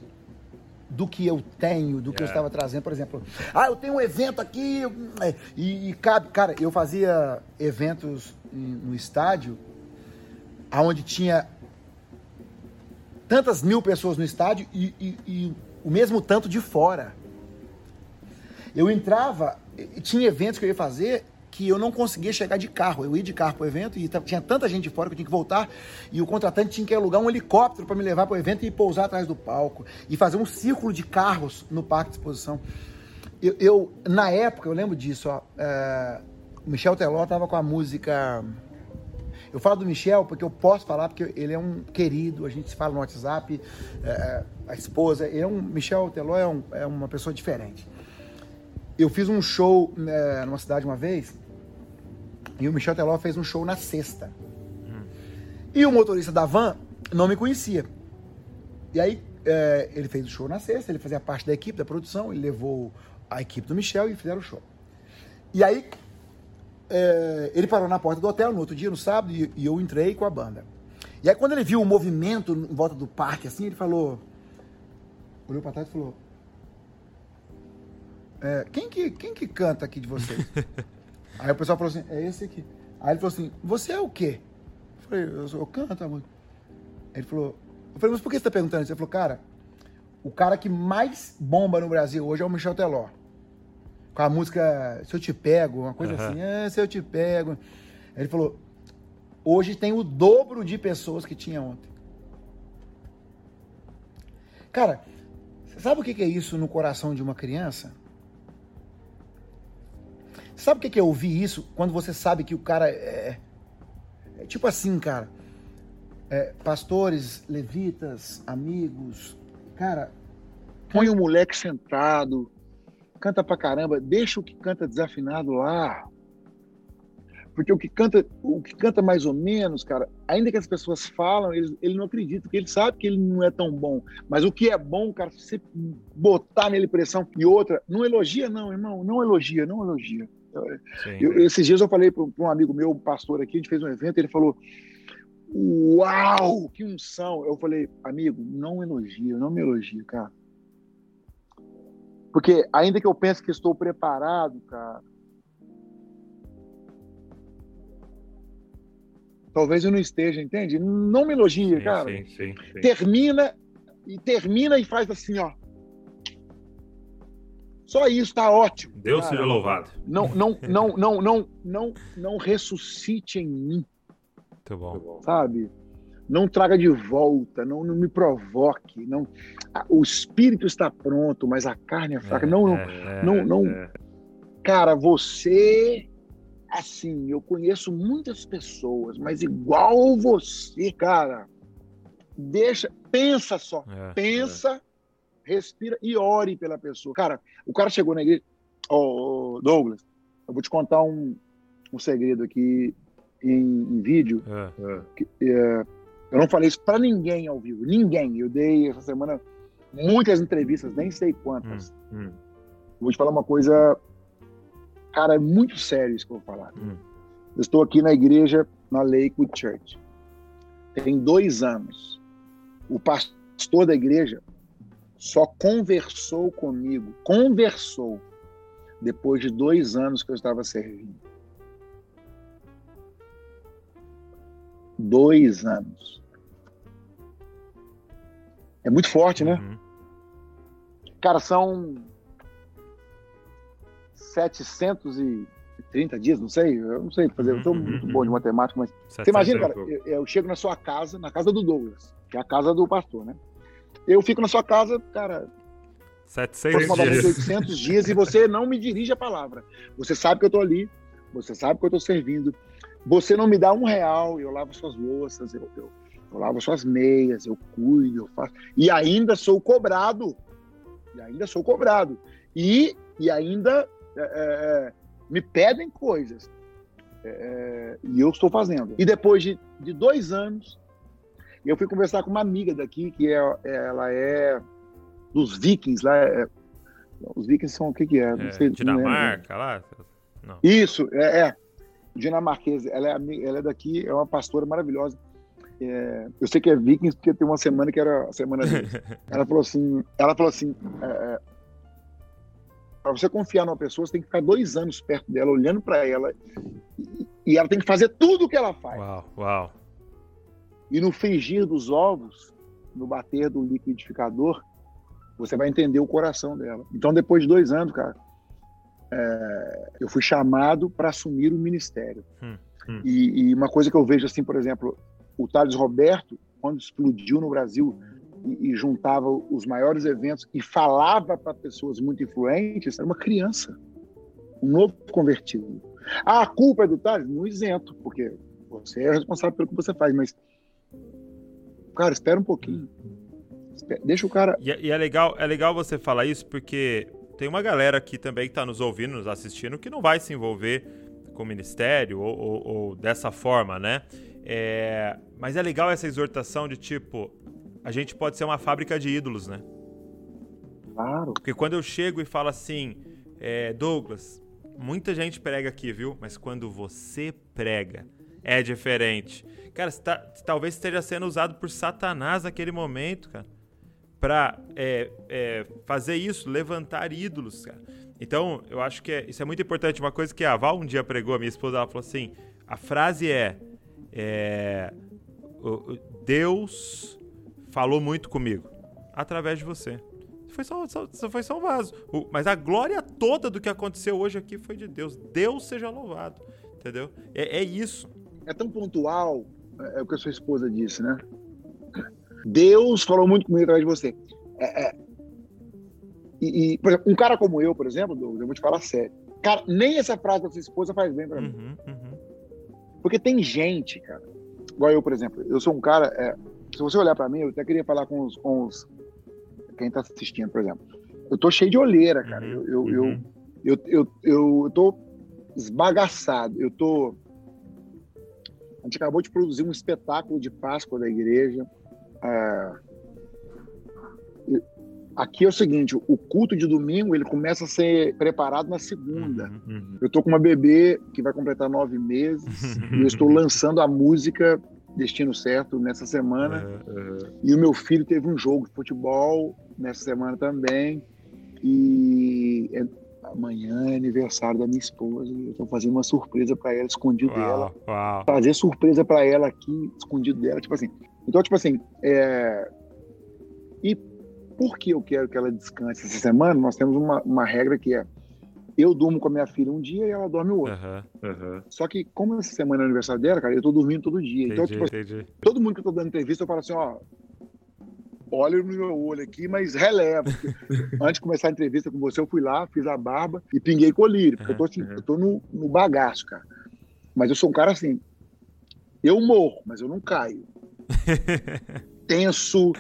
do que eu tenho, do que eu Yeah. estava trazendo, por exemplo, ah, eu tenho um evento aqui é, e, e cabe, cara, eu fazia eventos no estádio, aonde tinha tantas mil pessoas no estádio e, e- e o mesmo tanto de fora. Eu entrava, e tinha eventos que eu ia fazer que eu não conseguia chegar de carro. Eu ia de carro para o evento e tinha tanta gente fora que eu tinha que voltar e o contratante tinha que alugar um helicóptero para me levar para o evento e pousar atrás do palco e fazer um círculo de carros no parque de exposição. Eu, eu- na época, eu lembro disso, ó, é, o Michel Teló estava com a música eu falo do Michel porque eu posso falar, porque ele é um querido, a gente se fala no WhatsApp, é, a esposa, ele é um, Michel Teló é, um- é uma pessoa diferente. Eu fiz um show né, numa cidade uma vez, e o Michel Teló fez um show na sexta. E o motorista da van não me conhecia. E aí é, ele fez o show na sexta, ele fazia parte da equipe, da produção, ele levou a equipe do Michel e fizeram o show. E aí, é, ele parou na porta do hotel no outro dia, no sábado, e, e, eu entrei com a banda. E aí, quando ele viu o movimento em volta do parque, assim, ele falou. Olhou pra trás e falou: é, quem, que, quem que canta aqui de vocês? aí o pessoal falou assim: É esse aqui. Aí ele falou assim: Você é o quê? Eu falei: Eu, eu canto a música. Ele falou: Eu falei, mas por que você tá perguntando isso? Ele falou: Cara, o cara que mais bomba no Brasil hoje é o Michel Teló com a música Se Eu Te Pego, uma coisa uhum. assim, ah, Se Eu Te Pego. Ele falou, hoje tem o dobro de pessoas que tinha ontem. Cara, sabe o que é isso no coração de uma criança? Sabe o que é ouvir isso quando você sabe que o cara é. é tipo assim, cara. É, pastores, levitas, amigos. Cara. Põe o moleque sentado, canta pra caramba, deixa o que canta desafinado lá. Porque o que canta, o que canta mais ou menos, cara, ainda que as pessoas falam, ele, ele não acredita, porque ele sabe que ele não é tão bom. Mas o que é bom, cara, se você botar nele pressão e outra, não elogia, não, irmão, não elogia, não elogia. Eu, esses dias eu falei para um amigo meu, um pastor aqui, a gente fez um evento, ele falou: Uau, que unção! Eu falei, amigo, não elogia, não me elogia, cara. Porque ainda que eu pense que estou preparado, cara, talvez eu não esteja, entende? Não me elogia, sim, cara. Sim, sim, termina e termina e faz assim, ó. Só isso tá ótimo. Deus cara. seja louvado. Não, não, não, não, não, não, não ressuscite em mim. Muito bom. Sabe? não traga de volta, não, não me provoque, não. O espírito está pronto, mas a carne é fraca. É, não, não, é, não, não. É. Cara, você, assim, eu conheço muitas pessoas, mas igual você, cara, deixa, pensa só, é, pensa, respira e ore pela pessoa. Cara, o cara chegou na igreja, ô oh, Douglas, eu vou te contar um, um segredo aqui em, em vídeo. É, que, é, eu não falei isso para ninguém ao vivo, ninguém. Eu dei essa semana muitas entrevistas, nem sei quantas. Hum, hum. Vou te falar uma coisa, cara, é muito sério isso que eu vou falar. Hum. Eu estou aqui na igreja, na Lakewood Church. Tem dois anos. O pastor da igreja só conversou comigo, conversou, depois de dois anos que eu estava servindo. Dois anos. É muito forte, né? Uhum. Cara, são 730 dias, não sei, eu não sei fazer, eu sou uhum, muito uhum. bom de matemática, mas você imagina, cara, eu, eu, chego na sua casa, na casa do Douglas, que é a casa do pastor, né? Eu fico na sua casa, cara, 700 dias. 800 dias e você não me dirige a palavra. Você sabe que eu tô ali, você sabe que eu tô servindo, você não me dá um real, eu lavo suas louças, eu, eu, eu lavo suas meias, eu cuido, eu faço. E ainda sou cobrado. E ainda sou cobrado. E, e ainda é, é, é me pedem coisas. É, é, e eu estou fazendo. E depois de, de dois anos, eu fui conversar com uma amiga daqui, que é, ela é dos vikings lá. É, os vikings são o que, que é? Não sei, Dinamarca não lá? Não. Isso, é, é. Dinamarquesa. Ela é, ela é daqui, é uma pastora maravilhosa. É, eu sei que é Vikings porque tem uma semana que era a semana ela falou assim, ela falou assim, é, é para você confiar numa pessoa, você tem que ficar dois anos perto dela, olhando para ela, e, e, ela tem que fazer tudo o que ela faz. Uau, uau. E no frigir dos ovos, no bater do liquidificador, você vai entender o coração dela. Então, depois de dois anos, cara, é, eu fui chamado para assumir o ministério. Hum, hum. E, e, uma coisa que eu vejo assim, por exemplo, o Thales Roberto, quando explodiu no Brasil e, e juntava os maiores eventos e falava para pessoas muito influentes, era uma criança, um novo convertido. Ah, a culpa é do Thales? Não isento, porque você é responsável pelo que você faz, mas, cara, espera um pouquinho. Deixa o cara. E, é, e, é legal, é legal você falar isso porque tem uma galera aqui também que está nos ouvindo, nos assistindo, que não vai se envolver com o ministério ou, ou, ou dessa forma, né? É, mas é legal essa exortação de tipo, a gente pode ser uma fábrica de ídolos, né? Claro. Porque quando eu chego e falo assim, é, Douglas, muita gente prega aqui, viu? Mas quando você prega, é diferente. Cara, tá, talvez esteja sendo usado por Satanás naquele momento, cara, pra é, é, fazer isso, levantar ídolos, cara. Então, eu acho que é, isso é muito importante. Uma coisa que a Val um dia pregou, a minha esposa, ela falou assim: a frase é, é Deus falou muito comigo através de você. Foi só, só, foi só um vaso. O, mas a glória toda do que aconteceu hoje aqui foi de Deus. Deus seja louvado. Entendeu? É, é isso. É tão pontual, é, é, o que a sua esposa disse, né? Deus falou muito comigo através de você. É, é, e, e, por exemplo, um cara como eu, por exemplo, eu vou te falar sério. Cara, nem essa frase da sua esposa faz bem para mim. Uhum, uhum. Porque tem gente, cara, igual eu, por exemplo, eu sou um cara. É, se você olhar para mim, eu até queria falar com os, com os quem tá assistindo, por exemplo. Eu tô cheio de olheira, cara. Uhum, eu, eu, uhum. eu, eu, eu, eu, tô esbagaçado. Eu tô. A gente acabou de produzir um espetáculo de Páscoa da igreja. É... Aqui é o seguinte, o culto de domingo ele começa a ser preparado na segunda. Uhum, uhum. Eu tô com uma bebê que vai completar nove meses e eu estou lançando a música Destino Certo nessa semana. Uhum, e o meu filho teve um jogo de futebol nessa semana também. E é, amanhã é aniversário da minha esposa e eu tô fazendo uma surpresa para ela, escondido uau, dela. Uau. Fazer surpresa para ela aqui, escondido dela, tipo assim. Então, tipo assim, é... e por que eu quero que ela descanse essa semana? Nós temos uma, uma regra que é eu durmo com a minha filha um dia e ela dorme o outro. Uhum, uhum. Só que, como essa semana é aniversário dela, cara, eu tô dormindo todo dia. Então, entendi, então, tipo, entendi. todo mundo que eu tô dando entrevista, eu falo assim, ó, olha no meu olho aqui, mas releva. Antes de começar a entrevista com você, eu fui lá, fiz a barba e pinguei colírio, porque uhum, eu tô, assim, eu tô no, no bagaço, cara. Mas eu sou um cara assim, eu morro, mas eu não caio. Tenso,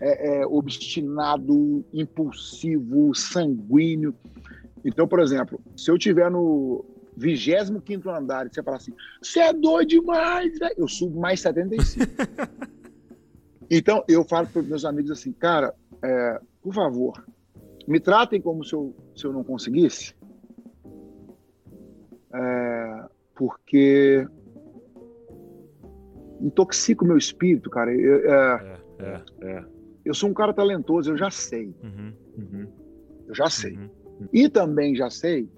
é, é, obstinado, impulsivo, sanguíneo. Então, por exemplo, se eu tiver no 25 andar e você falar assim, você é doido demais, velho, eu subo mais 75. então, eu falo para os meus amigos assim, cara, é, por favor, me tratem como se eu, se eu não conseguisse, é, porque intoxica o meu espírito, cara. Eu, é, é, é, é, eu sou um cara talentoso, eu já sei. Uhum, uhum, eu já sei. Uhum. E também já sei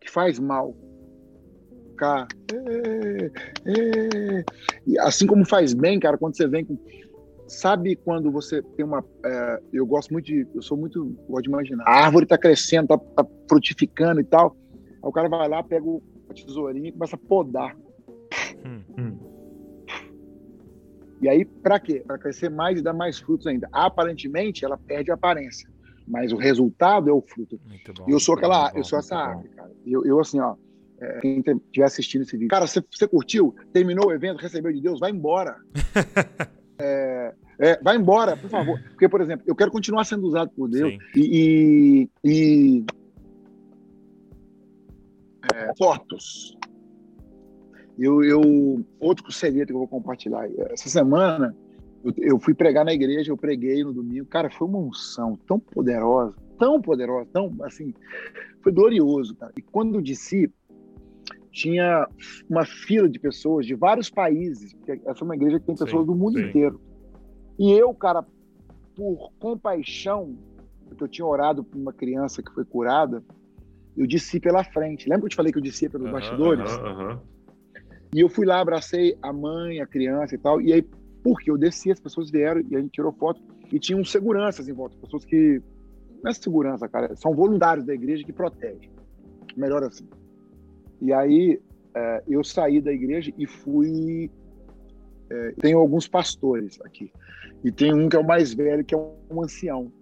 que faz mal. Cara, é, é. E assim como faz bem, cara, quando você vem com. Sabe quando você tem uma. É, eu gosto muito de. Eu sou muito. Gosto de imaginar. A árvore está crescendo, está tá frutificando e tal. Aí o cara vai lá, pega o, a tesourinha e começa a podar. Hum, hum. E aí, para quê? Para crescer mais e dar mais frutos ainda. Aparentemente, ela perde a aparência mas o resultado é o fruto. E eu sou aquela, bom, eu sou essa árvore, cara. Eu, eu assim, ó, é, quem estiver assistindo esse vídeo, cara, você, você curtiu, terminou o evento, recebeu de Deus, vai embora. é, é, vai embora, por favor. Porque, por exemplo, eu quero continuar sendo usado por Deus e, e, e é, fotos. Eu, eu, outro segredo que eu vou compartilhar. Essa semana, eu, eu, fui pregar na igreja, eu preguei no domingo. Cara, foi uma unção tão poderosa, tão poderosa, tão assim. Foi glorioso, cara. E quando eu disse, tinha uma fila de pessoas de vários países, porque essa é uma igreja que tem pessoas sim, do mundo sim. inteiro. E eu, cara, por compaixão, porque eu tinha orado por uma criança que foi curada, eu disse pela frente. Lembra que eu te falei que eu disse pelos bastidores? E eu fui lá, abracei a mãe, a criança e tal. E aí porque eu desci, as pessoas vieram e a gente tirou foto e tinham seguranças em volta, pessoas que não é segurança, cara, são voluntários da igreja que protegem. Melhor assim. E aí é, eu saí da igreja e fui. É, tenho alguns pastores aqui. E tem um que é o mais velho, que é um ancião.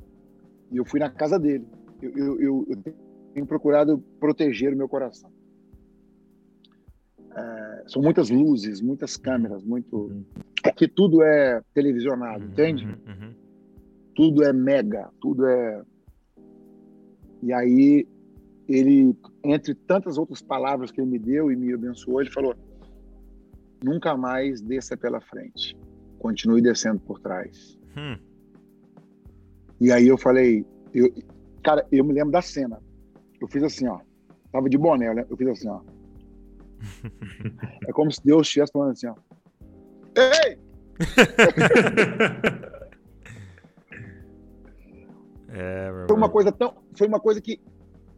E eu fui na casa dele. Eu, eu, eu, eu tenho procurado proteger o meu coração. É, são muitas luzes, muitas câmeras, muito. Uhum. Aqui tudo é televisionado, uhum, entende? Uhum, uhum. Tudo é mega, tudo é. E aí, ele, entre tantas outras palavras que ele me deu e me abençoou, ele falou: nunca mais desça pela frente, continue descendo por trás. Hum. E aí eu falei: eu, cara, eu me lembro da cena. Eu fiz assim, ó. Tava de boné, né? Eu fiz assim, ó. é como se Deus estivesse falando assim, ó. Ei! é, foi uma coisa tão. Foi uma coisa que.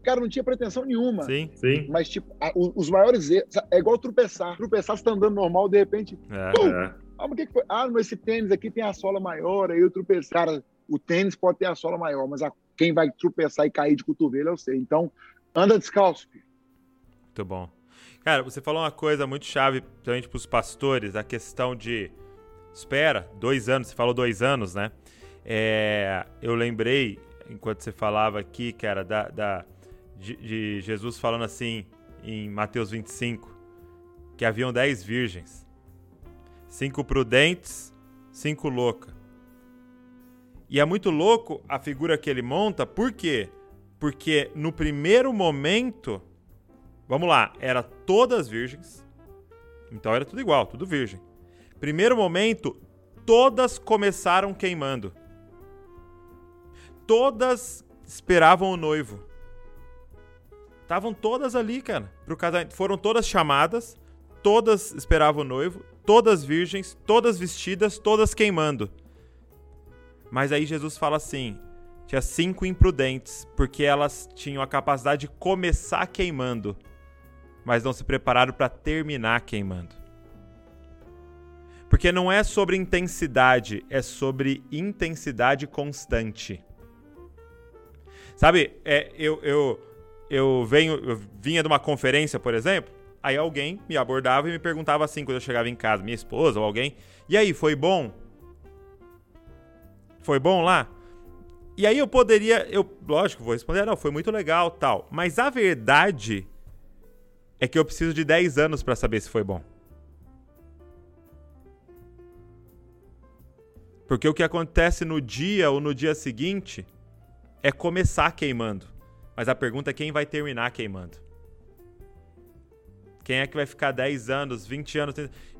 Cara, não tinha pretensão nenhuma. Sim, sim. Mas, tipo, a, os, os, maiores erros. É igual tropeçar. Tropeçar, você tá andando normal, de repente. É, é. Ah, mas que, que foi? Ah, mas esse tênis aqui tem a sola maior, aí eu tropecei. Cara, o tênis pode ter a sola maior, mas a, quem vai tropeçar e cair de cotovelo eu sei. Então, anda descalço, filho. Muito bom. Cara, você falou uma coisa muito chave também para os pastores, a questão de espera, dois anos, você falou dois anos, né? É, eu lembrei, enquanto você falava aqui, cara, da, da de, de, Jesus falando assim em Mateus 25, que haviam dez virgens, cinco prudentes, cinco loucas. E é muito louco a figura que ele monta, por quê? Porque no primeiro momento, vamos lá, era todas virgens, então era tudo igual, tudo virgem. Primeiro momento, todas começaram queimando. Todas esperavam o noivo. Estavam todas ali, cara, pro casamento. Foram todas chamadas, todas esperavam o noivo, todas virgens, todas vestidas, todas queimando. Mas aí Jesus fala assim: tinha cinco imprudentes, porque elas tinham a capacidade de começar queimando, mas não se prepararam para terminar queimando. Porque não é sobre intensidade, é sobre intensidade constante. Sabe, é, eu, eu, eu, venho, eu vinha de uma conferência, por exemplo, aí alguém me abordava e me perguntava assim, quando eu chegava em casa, minha esposa ou alguém, e aí, foi bom? Foi bom lá? E aí eu poderia, eu, lógico, vou responder, não, foi muito legal, tal. Mas a verdade é que eu preciso de 10 anos para saber se foi bom. Porque o que acontece no dia ou no dia seguinte é começar queimando. Mas a pergunta é quem vai terminar queimando. Quem é que vai ficar 10 anos, 20 anos?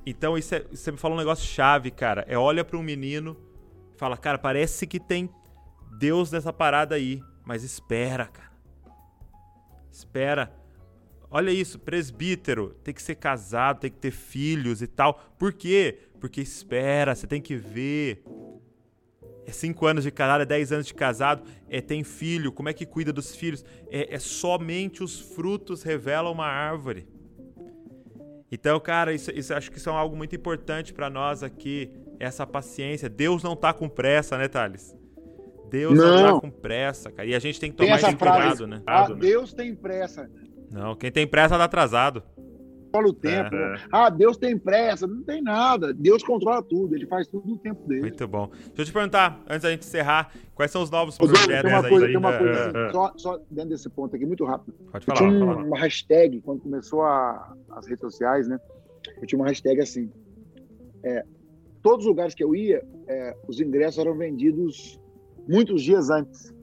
Então, isso é, você me falou um negócio chave, cara. É olha para um menino e fala, cara, parece que tem Deus nessa parada aí. Mas espera, cara. Espera. Olha isso, presbítero, tem que ser casado, tem que ter filhos e tal. Por quê? Porque espera, você tem que ver. É cinco anos de casado, é dez anos de casado, é tem filho, como é que cuida dos filhos? É, é somente os frutos revelam uma árvore. Então, cara, isso, isso acho que isso é algo muito importante para nós aqui, essa paciência. Deus não tá com pressa, né, Thales? Deus não, não tá com pressa, cara. E a gente tem que tomar tem esse cuidado, né? Ah, Deus tem pressa. Não, quem tem pressa tá atrasado. Controla o tempo. Né? Ah, Deus tem pressa. Não tem nada. Deus controla tudo. Ele faz tudo no tempo dele. Muito bom. Deixa eu te perguntar, antes da gente encerrar, quais são os novos projetos tem uma coisa? Tem uma coisa assim, só, só, dentro desse ponto aqui, muito rápido. Pode falar. Eu tinha um, uma hashtag, quando começou a, as redes sociais, né? Eu tinha uma hashtag assim. É, todos os lugares que eu ia, é, os ingressos eram vendidos muitos dias antes.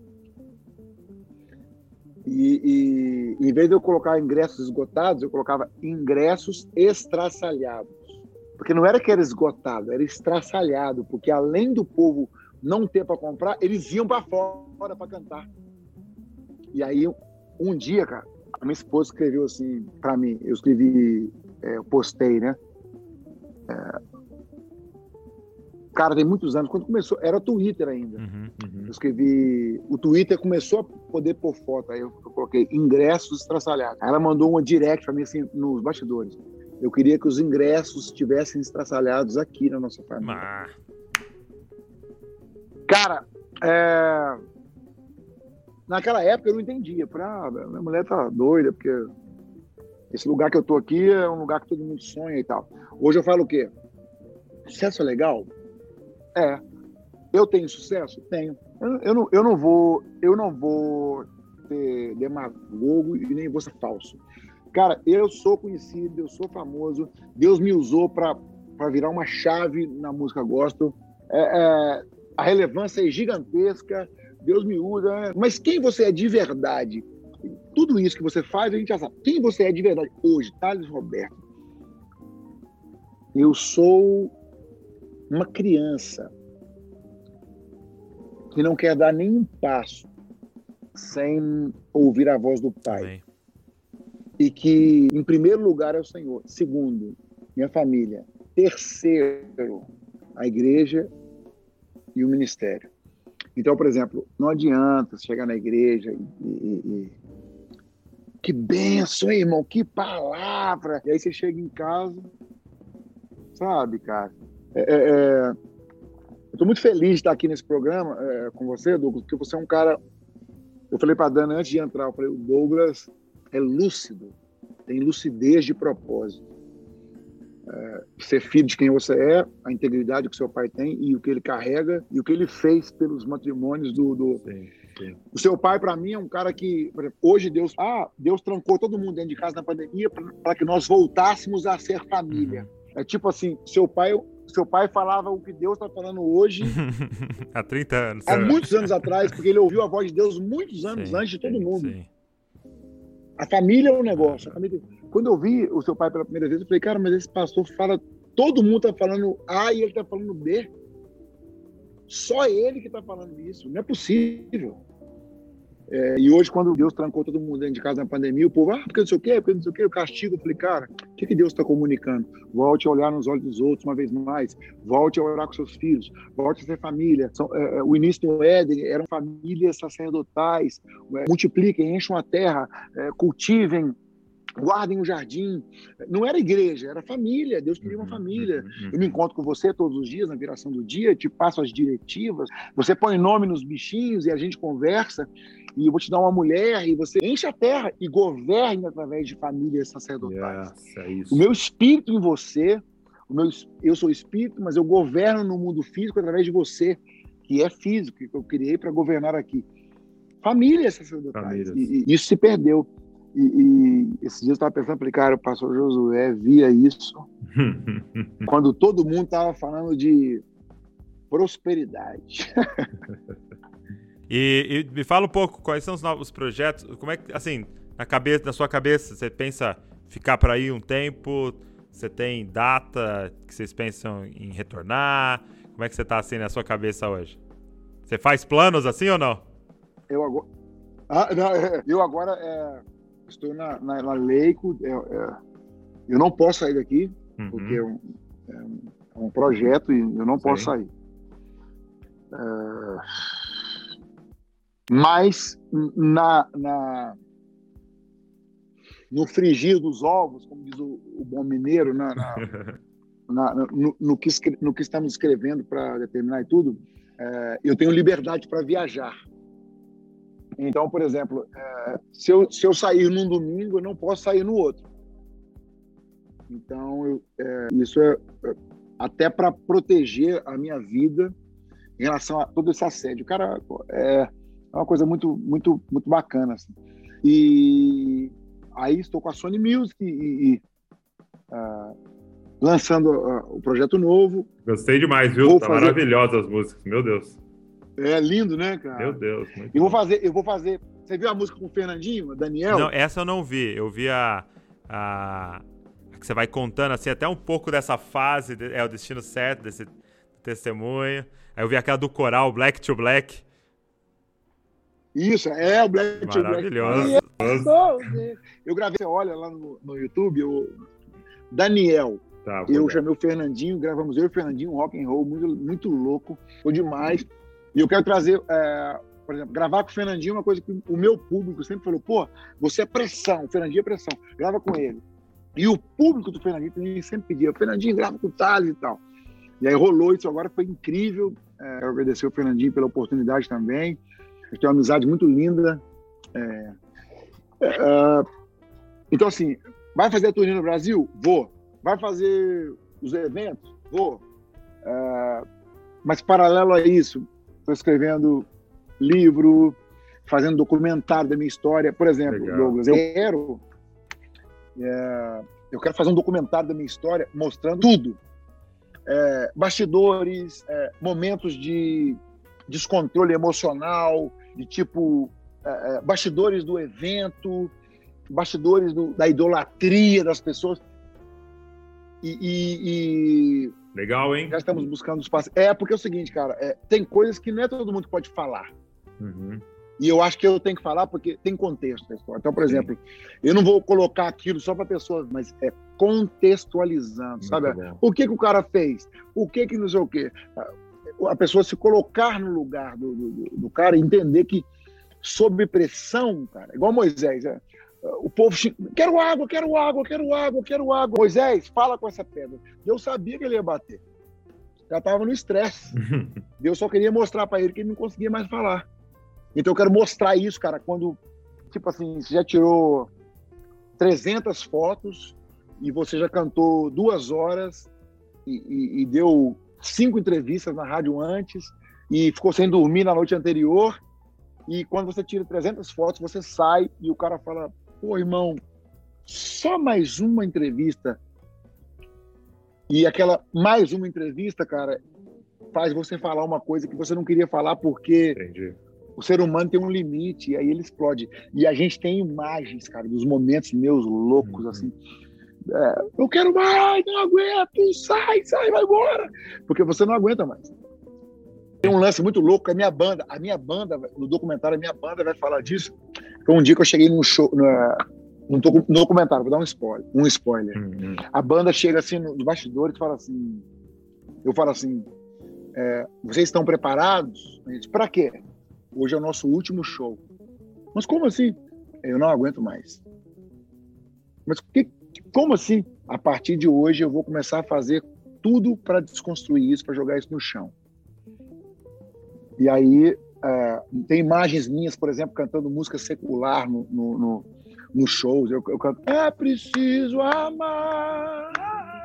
E, e, em vez de eu colocar ingressos esgotados, eu colocava ingressos estraçalhados. Porque não era que era esgotado, era estraçalhado, porque além do povo não ter para comprar, eles iam para fora para cantar. E aí, um dia, cara, a minha esposa escreveu assim para mim, eu escrevi, é, eu postei, né? É, cara, tem muitos anos, quando começou, era Twitter ainda. Uhum, uhum. Eu escrevi, o Twitter começou a poder pôr foto, aí eu, eu coloquei ingressos estraçalhados. Aí ela mandou uma direct para mim, assim, nos bastidores. Eu queria que os ingressos estivessem estraçalhados aqui na nossa família. Ah. Cara, é... naquela época eu não entendia. Falei, ah, minha mulher tá doida, porque esse lugar que eu tô aqui é um lugar que todo mundo sonha e tal. Hoje eu falo o quê? Sucesso é legal? É. Eu tenho sucesso? Tenho. Eu, eu, não, eu não vou, eu não vou ser demagogo e nem vou ser falso. Cara, eu sou conhecido, eu sou famoso. Deus me usou para virar uma chave na música gospel. É, é, a relevância é gigantesca. Deus me usa. Mas quem você é de verdade? Tudo isso que você faz, a gente já sabe. Quem você é de verdade hoje, Thales Roberto? Eu sou uma criança que não quer dar nenhum passo sem ouvir a voz do pai. e que, em primeiro lugar, é o Senhor. Segundo, minha família. Terceiro, a igreja e o ministério. Então, por exemplo, não adianta chegar na igreja e, e, e que benção, hein, irmão, que palavra. E aí você chega em casa, sabe, cara? É, é, é eu estou muito feliz de estar aqui nesse programa é, com você, Douglas, porque você é um cara. Eu falei para a Dana antes de entrar, eu falei, o Douglas é lúcido, tem lucidez de propósito. É, ser filho de quem você é, a integridade que seu pai tem e o que ele carrega e o que ele fez pelos matrimônios do, do, sim. O seu pai, para mim, é um cara que, exemplo, hoje Deus, ah, Deus trancou todo mundo dentro de casa na pandemia para que nós voltássemos a ser família. Uhum. É tipo assim, seu pai, seu pai falava o que Deus está falando hoje. há 30 anos. Há muitos anos atrás, porque ele ouviu a voz de Deus muitos anos sim, antes de todo mundo. Sim. A família é um negócio. Família... Quando eu vi o seu pai pela primeira vez, eu falei, cara, mas esse pastor fala, todo mundo está falando A e ele está falando B. Só ele que está falando isso. Não é possível. É, e hoje, quando Deus trancou todo mundo dentro de casa na pandemia, o povo, ah, porque não sei o quê, porque não sei o quê, o castigo. Eu falei, cara, o que, que Deus está comunicando? Volte a olhar nos olhos dos outros uma vez mais. Volte a orar com seus filhos. Volte a ser família. São, é, é o início do Éden eram famílias sacerdotais. É, multipliquem, encham a terra, é, cultivem guardem o jardim. Não era igreja, era família. Deus queria uma uhum, família. Uhum, uhum. Eu me encontro com você todos os dias na viração do dia, te passo as diretivas. Você põe nome nos bichinhos e a gente conversa. E eu vou te dar uma mulher e você enche a terra e governe através de famílias sacerdotais. Yes, é o meu espírito em você, o meu, eu sou espírito, mas eu governo no mundo físico através de você, que é físico, que eu criei para governar aqui. Famílias sacerdotais. E, e isso se perdeu. E, e esses dias eu estava pensando, falei, cara, o pastor Josué via isso quando todo mundo estava falando de prosperidade. e, e, me fala um pouco quais são os novos projetos, como é que, assim, na cabeça, na sua cabeça, você pensa ficar por aí um tempo? Você tem data que vocês pensam em retornar? Como é que você está assim na sua cabeça hoje? Você faz planos assim ou não? Eu agora, ah, não, eu agora é estou na, na, na Leico, é, é, eu não posso sair daqui, uhum. porque é um, é um, projeto e eu não Sim. posso sair. É, mas na, na, no frigir dos ovos, como diz o, o bom mineiro, na, na, no, no, que, no que estamos escrevendo para determinar e tudo, é, eu tenho liberdade para viajar. Então, por exemplo, é, se, eu, se eu sair num domingo, eu não posso sair no outro. Então, eu, é, isso é, é até para proteger a minha vida em relação a todo esse assédio. Cara, é, é uma coisa muito, muito, muito bacana. Assim. E aí estou com a Sony Music e, e uh, lançando uh, o projeto novo. Gostei demais, viu? Vou tá fazer... maravilhosa as músicas, meu Deus. É lindo, né, cara? Meu Deus. Eu vou fazer, eu vou fazer. Você viu a música com o Fernandinho, Daniel? Não, essa eu não vi. Eu vi a, a, a que você vai contando assim até um pouco dessa fase, é o destino certo desse testemunho. Aí eu vi aquela do coral Black to Black. Isso, é o Black to Black. Maravilhoso. Eu gravei, olha lá no, no YouTube, o Daniel. Tá, eu chamei o Fernandinho, gravamos eu e o Fernandinho, um rock and roll muito, muito louco, foi demais. E eu quero trazer, é, por exemplo, gravar com o Fernandinho é uma coisa que o meu público sempre falou: pô, você é pressão, o Fernandinho é pressão, grava com ele. E o público do Fernandinho também sempre pedia: Fernandinho, grava com o Thales e tal. E aí rolou isso agora, foi incrível. É, quero agradecer o Fernandinho pela oportunidade também. Gente tem uma amizade muito linda. É, é, é, então, assim, vai fazer a turnê no Brasil? Vou. Vai fazer os eventos? Vou. É, mas, paralelo a isso, estou escrevendo livro, fazendo documentário da minha história. Por exemplo, Legal. Douglas, eu quero, é, eu quero fazer um documentário da minha história mostrando tudo. É, bastidores, é, momentos de descontrole emocional, de tipo é, é, bastidores do evento, bastidores do, da idolatria das pessoas. E, e, e Legal, hein? Já estamos buscando espaço. É, porque é o seguinte, cara, é, tem coisas que não é todo mundo que pode falar. Uhum. E eu acho que eu tenho que falar porque tem contexto da história. Então, por Sim. exemplo, eu não vou colocar aquilo só para pessoas, mas é contextualizando, Muito sabe? Bom. O que, que o cara fez? O que que não sei o quê? A pessoa se colocar no lugar do, do, do cara e entender que sob pressão, cara, igual Moisés, é, o povo quero água, quero água, quero água, quero água. Moisés, fala com essa pedra. Deus sabia que ele ia bater. Já estava no estresse. Deus só queria mostrar para ele que ele não conseguia mais falar. Então eu quero mostrar isso, cara, quando, tipo assim, você já tirou 300 fotos e você já cantou duas horas e, e, e deu cinco entrevistas na rádio antes e ficou sem dormir na noite anterior. E quando você tira 300 fotos, você sai e o cara fala: pô, irmão, só mais uma entrevista. E aquela mais uma entrevista, cara, faz você falar uma coisa que você não queria falar porque Entendi o ser humano tem um limite, e aí ele explode. E a gente tem imagens, cara, dos momentos meus loucos, uhum. assim. É, eu quero mais, não aguento, sai, sai, vai embora. Porque você não aguenta mais. Tem um lance muito louco, a minha banda, a minha banda, no documentário, a minha banda vai falar disso. Foi um dia que eu cheguei num show, no, no documentário, vou dar um spoiler. Um spoiler. Uhum. A banda chega assim nos bastidores e fala assim: eu falo assim, é, vocês estão preparados? Para quê? Hoje é o nosso último show. Mas como assim? Eu não aguento mais. Mas que, como assim? A partir de hoje eu vou começar a fazer tudo para desconstruir isso, para jogar isso no chão. E aí é, tem imagens minhas, por exemplo, cantando música secular no, no, no, no shows. Eu, eu canto É preciso amar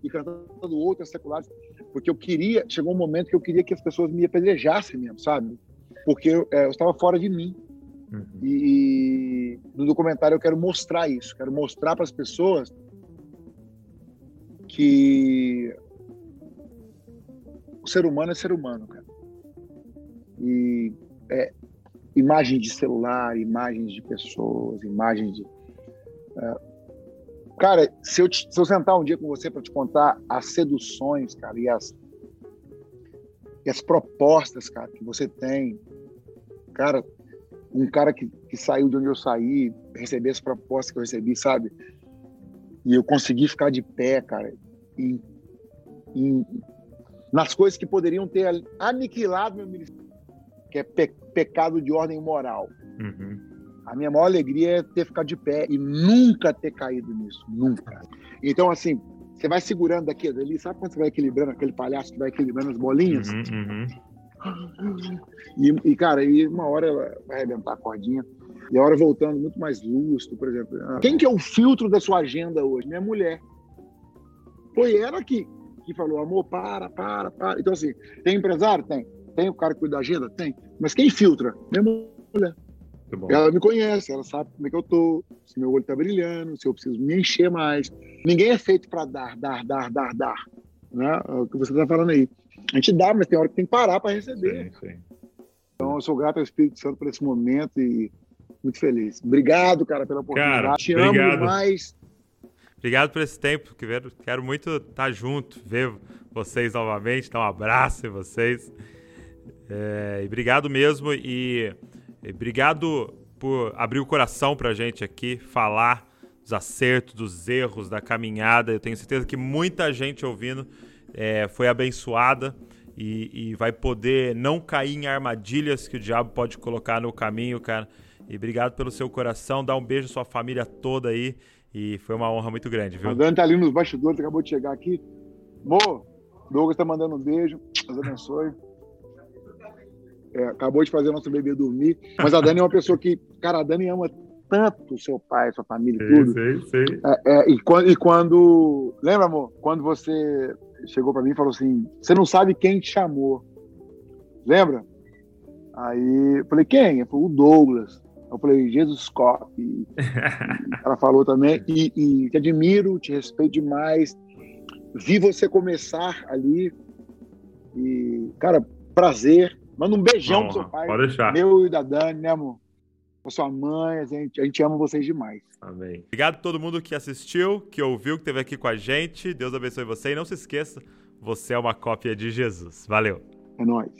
e cantando outras seculares, porque eu queria, chegou um momento que eu queria que as pessoas me apedrejassem mesmo, sabe? porque eu, é, eu estava fora de mim. Uhum. E no documentário eu quero mostrar isso, quero mostrar para as pessoas que o ser humano é ser humano, cara. E é, imagens de celular, imagens de pessoas, imagens de. É, cara, se eu, te, se eu sentar um dia com você para te contar as seduções, cara, e as, e as propostas, cara, que você tem cara, um cara que, que saiu de onde eu saí, receber as propostas que eu recebi, sabe? E eu consegui ficar de pé, cara, e, e nas coisas que poderiam ter aniquilado meu ministério, que é pe pecado de ordem moral. Uhum. A minha maior alegria é ter ficado de pé e nunca ter caído nisso, nunca. Então, assim, você vai segurando daqui ali, sabe quando você vai equilibrando, aquele palhaço que vai equilibrando as bolinhas? Uhum, uhum. E, e, cara, aí uma hora ela vai arrebentar a cordinha. E a hora voltando muito mais lustro, por exemplo. Ah, quem que é o filtro da sua agenda hoje? Minha mulher. Foi ela que, que falou, amor, para, para, para. Então, assim, tem empresário? Tem. Tem o cara que cuida da agenda? Tem. Mas quem filtra? Minha mulher. Ela me conhece, ela sabe como é que eu tô, se meu olho tá brilhando, se eu preciso me encher mais. Ninguém é feito para dar, dar, dar, dar, dar. Né? É o que você tá falando aí. A gente dá, mas tem hora que tem que parar para receber. Sim, sim. Então, eu sou grato ao Espírito Santo por esse momento e muito feliz. Obrigado, cara, pela oportunidade. Cara, Te obrigado. amo demais. Obrigado por esse tempo. Quero, quero muito estar junto, ver vocês novamente, dar um abraço em vocês. É, obrigado mesmo e, e obrigado por abrir o coração para a gente aqui, falar dos acertos, dos erros, da caminhada. Eu tenho certeza que muita gente ouvindo é, foi abençoada e, e, vai poder não cair em armadilhas que o diabo pode colocar no caminho, cara. E obrigado pelo seu coração, dá um beijo à sua família toda aí. E foi uma honra muito grande, viu? A Dani tá ali nos bastidores, acabou de chegar aqui. Mo, Douglas tá mandando um beijo, Deus abençoe. É, acabou de fazer o nosso bebê dormir. Mas a Dani é uma pessoa que, cara, a Dani ama tanto seu pai, sua família, tudo. Sei, sei. É, é, e, quando, e quando. Lembra, amor? Quando você chegou para mim e falou assim: Você não sabe quem te chamou. Lembra? Aí eu falei: Quem? Ele falou: O Douglas. Eu falei: Jesus. E, ela falou também: e, e te admiro, te respeito demais. Vi você começar ali. E, cara, prazer. Manda um beijão pro seu pai. Pode deixar. Meu e da Dani, né, amor? Pra sua mãe, a gente, a gente ama vocês demais. Amém. Obrigado a todo mundo que assistiu, que ouviu, que esteve aqui com a gente. Deus abençoe você. E não se esqueça, você é uma cópia de Jesus. Valeu. É nóis.